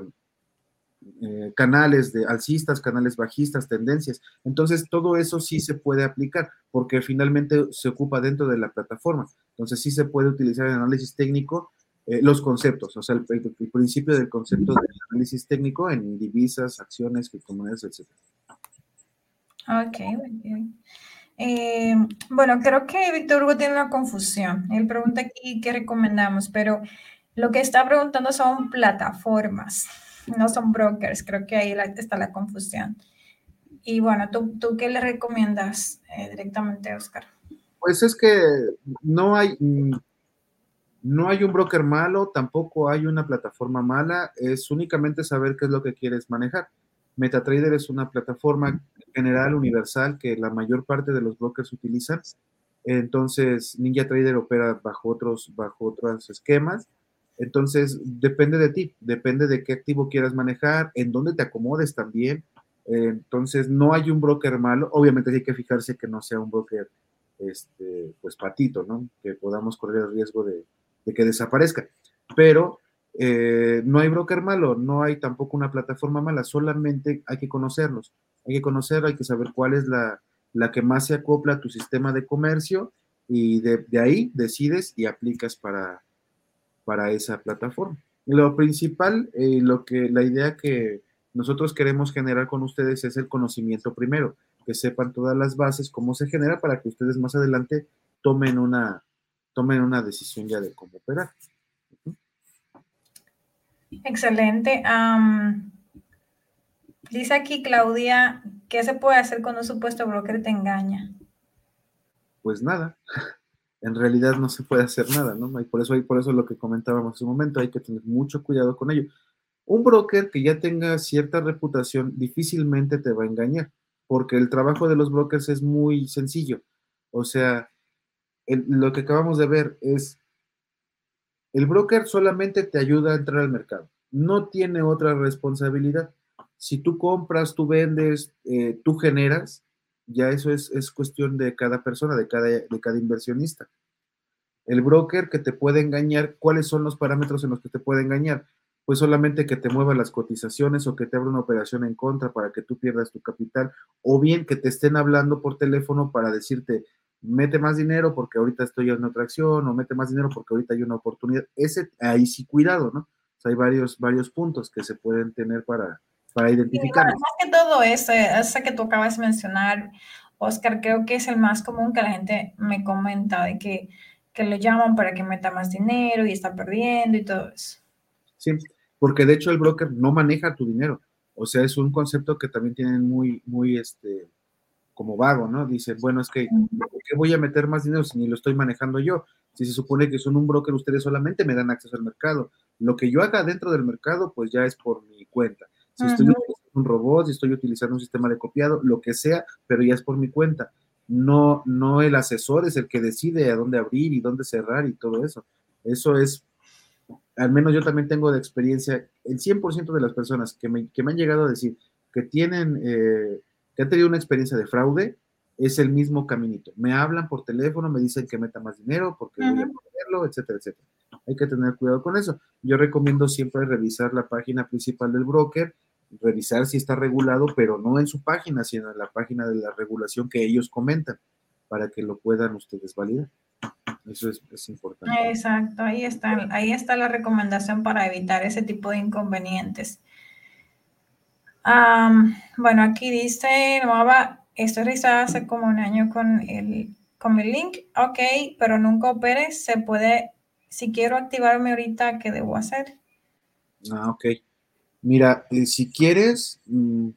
eh, canales de alcistas, canales bajistas, tendencias. Entonces, todo eso sí se puede aplicar porque finalmente se ocupa dentro de la plataforma. Entonces, sí se puede utilizar el análisis técnico, eh, los conceptos, o sea, el, principio del concepto del análisis técnico en divisas, acciones, criptomonedas, etc. Ok. Eh, bueno, creo que Víctor Hugo tiene una confusión. Él pregunta aquí qué recomendamos, pero lo que está preguntando son plataformas no son brokers, creo que ahí está la confusión. Y bueno, ¿tú, tú qué le recomiendas eh, directamente, Oscar? Pues es que no hay, no hay un broker malo, tampoco hay una plataforma mala, es únicamente saber qué es lo que quieres manejar. MetaTrader es una plataforma general, universal, que la mayor parte de los brokers utilizan. Entonces, NinjaTrader opera bajo otros, bajo otros esquemas entonces, depende de ti, depende de qué activo quieras manejar, en dónde te acomodes también. entonces, no hay un broker malo. Obviamente hay que fijarse que no sea un broker, este, pues patito, ¿no? Que podamos correr el riesgo de, que desaparezca. Pero eh, no hay broker malo, no hay tampoco una plataforma mala, solamente hay que conocerlos. Hay que conocer, hay que saber cuál es la, que más se acopla a tu sistema de comercio y de ahí decides y aplicas para, para esa plataforma. Lo principal, eh, lo que, la idea que nosotros queremos generar con ustedes es el conocimiento primero, que sepan todas las bases, cómo se genera, para que ustedes más adelante tomen una, tomen una decisión ya de cómo operar. Excelente. dice aquí Claudia, ¿qué se puede hacer cuando un supuesto broker te engaña? Pues nada, en realidad no se puede hacer nada, ¿no? Y por eso, por eso lo que comentábamos en un momento, hay que tener mucho cuidado con ello. Un broker que ya tenga cierta reputación difícilmente te va a engañar, porque el trabajo de los brokers es muy sencillo. O sea, lo que acabamos de ver es, el broker solamente te ayuda a entrar al mercado, no tiene otra responsabilidad. Si tú compras, tú vendes, eh, tú generas, ya eso es, cuestión de cada persona, de cada, de cada inversionista. El broker que te puede engañar, ¿cuáles son los parámetros en los que te puede engañar? Pues solamente que te mueva las cotizaciones o que te abra una operación en contra para que tú pierdas tu capital, o bien que te estén hablando por teléfono para decirte, mete más dinero porque ahorita estoy en otra acción, o mete más dinero porque ahorita hay una oportunidad. Ese, ahí sí cuidado, ¿no? hay varios, varios puntos que se pueden tener para, para identificar. más que todo ese, ese que tú acabas de mencionar, Oscar, creo que es el más común que la gente me comenta de que, que le llaman para que meta más dinero y está perdiendo y todo eso. Sí, porque de hecho el broker no maneja tu dinero. O sea, es un concepto que también tienen muy, muy, este, como vago, ¿no? Dice, bueno, es que, ¿por qué voy a meter más dinero si ni lo estoy manejando yo? Si se supone que son un broker, ustedes solamente me dan acceso al mercado. Lo que yo haga dentro del mercado, pues ya es por mi cuenta. Si estoy utilizando un robot, si estoy utilizando un sistema de copiado, lo que sea, pero ya es por mi cuenta. No, no el asesor es el que decide a dónde abrir y dónde cerrar y todo eso. Eso es, al menos yo también tengo de experiencia, el 100% de las personas que me, que me han llegado a decir que tienen... Eh, que han tenido una experiencia de fraude, es el mismo caminito. Me hablan por teléfono, me dicen que meta más dinero porque voy a ponerlo, etcétera, etcétera. Hay que tener cuidado con eso. Yo recomiendo siempre revisar la página principal del broker, revisar si está regulado, pero no en su página, sino en la página de la regulación que ellos comentan, para que lo puedan ustedes validar. Eso es, importante. Exacto, ahí está, ahí está la recomendación para evitar ese tipo de inconvenientes bueno, aquí dice, Nueva, estoy registrada hace como un año con el, con el link. Ok, pero nunca opere. Se puede, si quiero activarme ahorita, ¿qué debo hacer? Ah, ok. Mira, eh, si quieres, mm,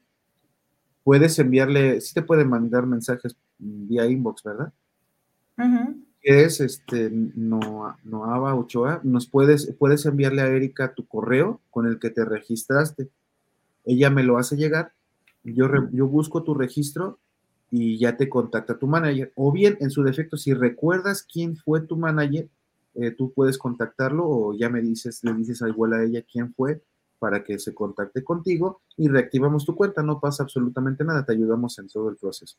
puedes enviarle, sí te puede mandar mensajes vía inbox, ¿verdad? es este no, Ochoa, nos puedes, puedes enviarle a Erika tu correo con el que te registraste ella me lo hace llegar, yo, yo busco tu registro y ya te contacta tu manager. O bien, en su defecto, si recuerdas quién fue tu manager, eh, tú puedes contactarlo o ya me dices, le dices a igual a ella quién fue para que se contacte contigo y reactivamos tu cuenta. No pasa absolutamente nada, te ayudamos en todo el proceso.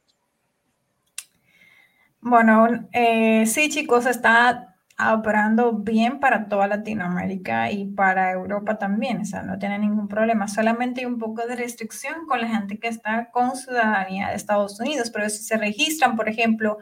Bueno, eh, sí, chicos, está operando bien para toda Latinoamérica y para Europa también, o sea, no tiene ningún problema. Solamente hay un poco de restricción con la gente que está con ciudadanía de Estados Unidos, pero si se registran, por ejemplo,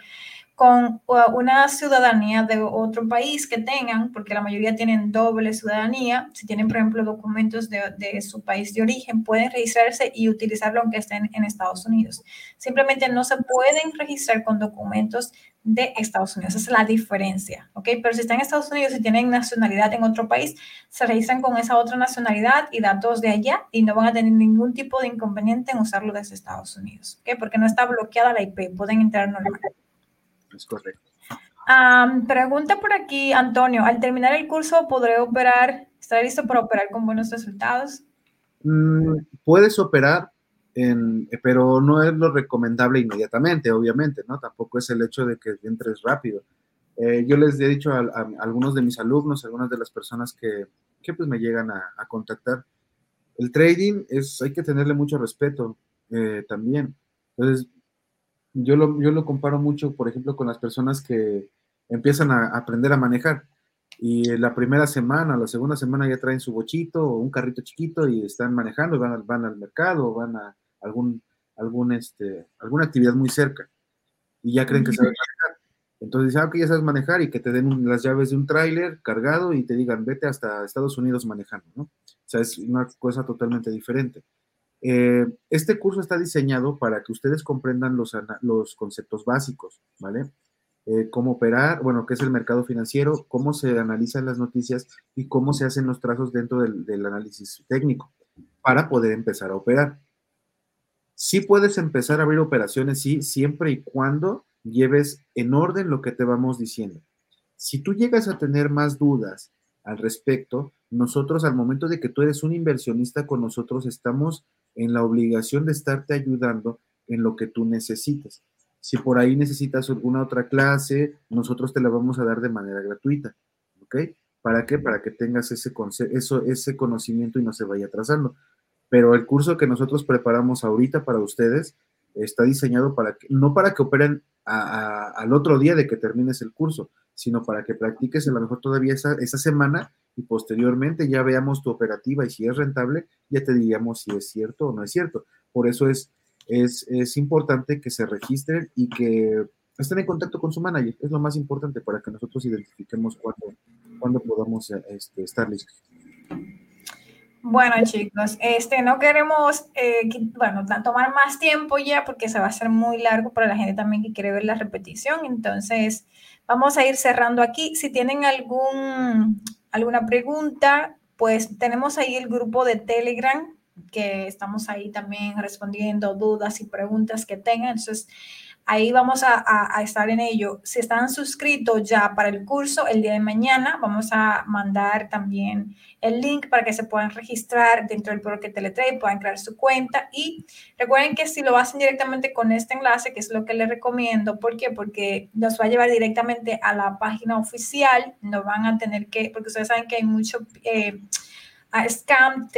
con una ciudadanía de otro país que tengan, porque la mayoría tienen doble ciudadanía, si tienen, por ejemplo, documentos de, su país de origen, pueden registrarse y utilizarlo aunque estén en Estados Unidos. Simplemente no se pueden registrar con documentos de Estados Unidos. Esa es la diferencia, ¿ok? Pero si están en Estados Unidos y tienen nacionalidad en otro país, se registran con esa otra nacionalidad y datos de allá y no van a tener ningún tipo de inconveniente en usarlo desde Estados Unidos, ¿ok? Porque no está bloqueada la IP, pueden entrar normal. Es correcto. pregunta por aquí, Antonio. Al terminar el curso, ¿podré operar? ¿Estaré listo para operar con buenos resultados? Mm, puedes operar, en, pero no es lo recomendable inmediatamente, obviamente, ¿no? Tampoco es el hecho de que entres rápido. Eh, yo les he dicho a, algunos de mis alumnos, a algunas de las personas que, que pues me llegan a, contactar, el trading es, hay que tenerle mucho respeto eh, también. Entonces, yo lo, yo lo comparo mucho, por ejemplo, con las personas que empiezan a aprender a manejar y la primera semana, la segunda semana ya traen su bochito o un carrito chiquito y están manejando, van, van al mercado, van a algún, algún, este, alguna actividad muy cerca y ya creen que saben manejar. Entonces dicen, ah, que ya sabes manejar y que te den las llaves de un tráiler cargado y te digan, vete hasta Estados Unidos manejando, ¿no? O sea, es una cosa totalmente diferente. Eh, este curso está diseñado para que ustedes comprendan los, los conceptos básicos, ¿vale? Eh, cómo operar, bueno, qué es el mercado financiero, cómo se analizan las noticias y cómo se hacen los trazos dentro del, análisis técnico para poder empezar a operar. Sí puedes empezar a abrir operaciones, sí, siempre y cuando lleves en orden lo que te vamos diciendo. Si tú llegas a tener más dudas al respecto, nosotros al momento de que tú eres un inversionista con nosotros estamos en la obligación de estarte ayudando en lo que tú necesites. Si por ahí necesitas alguna otra clase, nosotros te la vamos a dar de manera gratuita. ¿Ok? ¿Para qué? Para que tengas ese, eso, ese conocimiento y no se vaya atrasando. Pero el curso que nosotros preparamos ahorita para ustedes está diseñado para que, no para que operen al otro día de que termines el curso, sino para que practiques a lo mejor todavía esa, esa semana y posteriormente ya veamos tu operativa y si es rentable, ya te diríamos si es cierto o no es cierto. Por eso es, es, importante que se registren y que estén en contacto con su manager. Es lo más importante para que nosotros identifiquemos cuándo, cuándo podamos este, estar listos. Bueno, chicos, este, no queremos, eh, bueno, tomar más tiempo ya porque se va a hacer muy largo para la gente también que quiere ver la repetición. Entonces, vamos a ir cerrando aquí. Si tienen algún, alguna pregunta, pues tenemos ahí el grupo de Telegram que estamos ahí también respondiendo dudas y preguntas que tengan. Entonces, ahí vamos a, estar en ello. Si están suscritos ya para el curso, el día de mañana vamos a mandar también el link para que se puedan registrar dentro del Broker Teletrade, puedan crear su cuenta y recuerden que si lo hacen directamente con este enlace, que es lo que les recomiendo, ¿por qué? Porque nos va a llevar directamente a la página oficial, no van a tener que, porque ustedes saben que hay mucho eh, scam,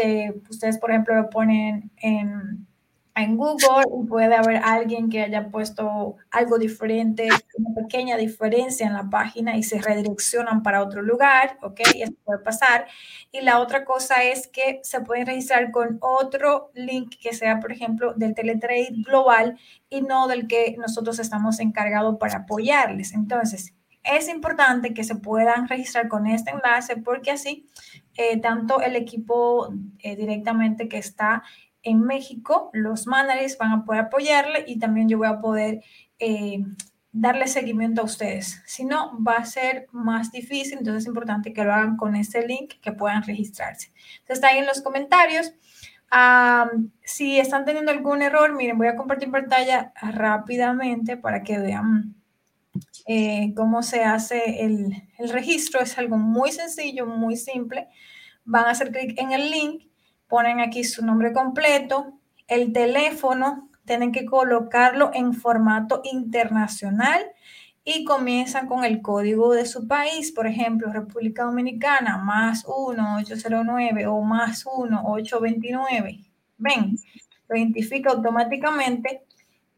ustedes por ejemplo lo ponen en en Google y puede haber alguien que haya puesto algo diferente, una pequeña diferencia en la página y se redireccionan para otro lugar, ¿ok? Eso puede pasar. Y la otra cosa es que se pueden registrar con otro link que sea, por ejemplo, del Teletrade Global y no del que nosotros estamos encargados para apoyarles. Entonces, es importante que se puedan registrar con este enlace porque así eh, tanto el equipo eh, directamente que está en México, los managers van a poder apoyarle y también yo voy a poder eh, darle seguimiento a ustedes. Si no, va a ser más difícil, entonces es importante que lo hagan con este link, que puedan registrarse. Entonces está ahí en los comentarios. si están teniendo algún error, miren, voy a compartir pantalla rápidamente para que vean eh, cómo se hace el, el registro. Es algo muy sencillo, muy simple. Van a hacer clic en el link ponen aquí su nombre completo, el teléfono, tienen que colocarlo en formato internacional y comienzan con el código de su país, por ejemplo, República Dominicana, más 1-809 o más 1-829. Ven, lo identifica automáticamente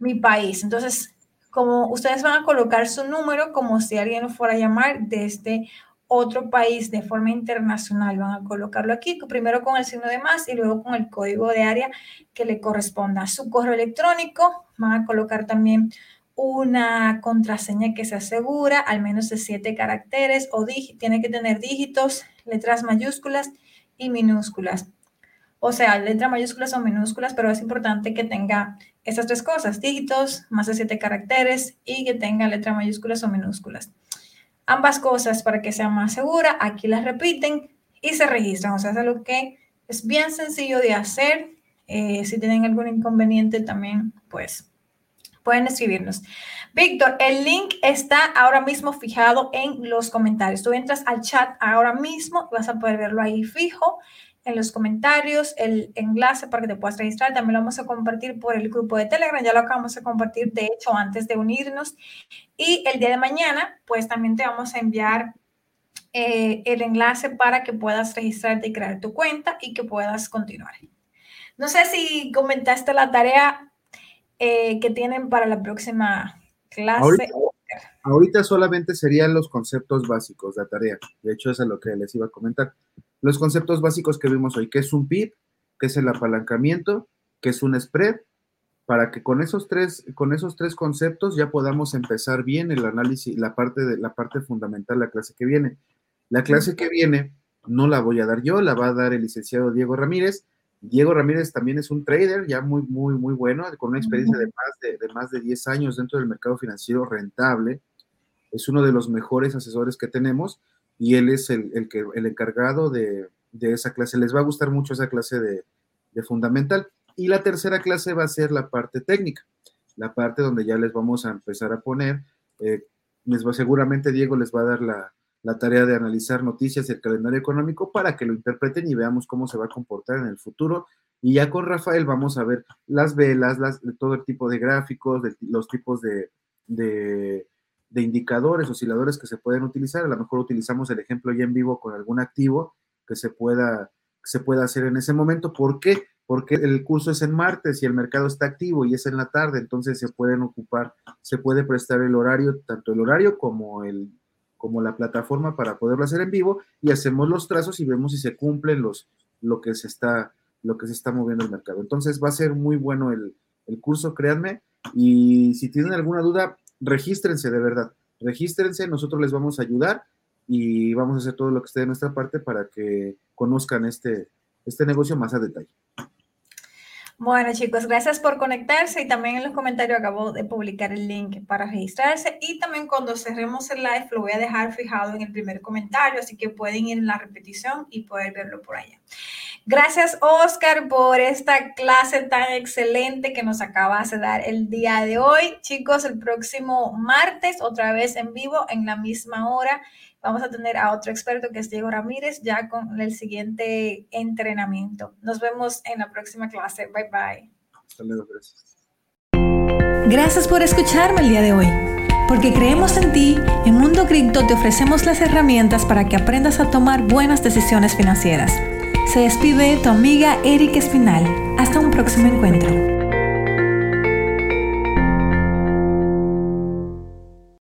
mi país. Entonces, como ustedes van a colocar su número como si alguien lo fuera a llamar desde otro país de forma internacional. Van a colocarlo aquí, primero con el signo de más y luego con el código de área que le corresponda. Su correo electrónico, van a colocar también una contraseña que se asegura, al menos de siete caracteres o tiene que tener dígitos, letras mayúsculas y minúsculas. O sea, letras mayúsculas o minúsculas, pero es importante que tenga esas tres cosas, dígitos, más de siete caracteres y que tenga letras mayúsculas o minúsculas ambas cosas para que sea más segura. Aquí las repiten y se registran. O sea, es algo que es bien sencillo de hacer. Eh, si tienen algún inconveniente también, pues pueden escribirnos. Víctor, el link está ahora mismo fijado en los comentarios. Tú entras al chat ahora mismo vas a poder verlo ahí fijo en los comentarios el enlace para que te puedas registrar. También lo vamos a compartir por el grupo de Telegram. Ya lo acabamos de compartir, de hecho, antes de unirnos. Y el día de mañana, pues también te vamos a enviar eh, el enlace para que puedas registrarte y crear tu cuenta y que puedas continuar. No sé si comentaste la tarea eh, que tienen para la próxima clase. Ahorita, ahorita solamente serían los conceptos básicos de la tarea. De hecho, eso es lo que les iba a comentar los conceptos básicos que vimos hoy, que es un PIB, que es el apalancamiento, que es un spread, para que con esos tres, con esos tres conceptos ya podamos empezar bien el análisis, la parte, de, la parte fundamental, la clase que viene. La clase que viene no la voy a dar yo, la va a dar el licenciado Diego Ramírez. Diego Ramírez también es un trader ya muy, muy, muy bueno, con una experiencia de más de, de más de 10 años dentro del mercado financiero rentable. Es uno de los mejores asesores que tenemos y él es el, que, el encargado de, esa clase. Les va a gustar mucho esa clase de, fundamental. Y la tercera clase va a ser la parte técnica, la parte donde ya les vamos a empezar a poner, eh, les va, seguramente Diego les va a dar la, tarea de analizar noticias y el calendario económico para que lo interpreten y veamos cómo se va a comportar en el futuro. Y ya con Rafael vamos a ver las velas, las, todo el tipo de gráficos, de, los tipos de, de indicadores, osciladores que se pueden utilizar. A lo mejor utilizamos el ejemplo ya en vivo con algún activo que se pueda, se pueda hacer en ese momento. ¿Por qué? Porque el curso es en martes y el mercado está activo y es en la tarde, entonces se pueden ocupar, se puede prestar el horario, tanto el horario como el como la plataforma para poderlo hacer en vivo y hacemos los trazos y vemos si se cumplen los lo que se está lo que se está moviendo el mercado. Entonces va a ser muy bueno el, el curso, créanme. Y si tienen alguna duda, regístrense de verdad, regístrense, nosotros les vamos a ayudar y vamos a hacer todo lo que esté de nuestra parte para que conozcan este, este negocio más a detalle. Bueno chicos, gracias por conectarse y también en los comentarios acabo de publicar el link para registrarse y también cuando cerremos el live lo voy a dejar fijado en el primer comentario, así que pueden ir en la repetición y poder verlo por allá. Gracias, Oscar, por esta clase tan excelente que nos acabas de dar el día de hoy. Chicos, el próximo martes, otra vez en vivo, en la misma hora, vamos a tener a otro experto que es Diego Ramírez, ya con el siguiente entrenamiento. Nos vemos en la próxima clase. Bye bye. Hasta luego, gracias. Gracias por escucharme el día de hoy. Porque creemos en ti, en Mundo Cripto te ofrecemos las herramientas para que aprendas a tomar buenas decisiones financieras. Se despide tu amiga Erika Espinal. Hasta un próximo encuentro.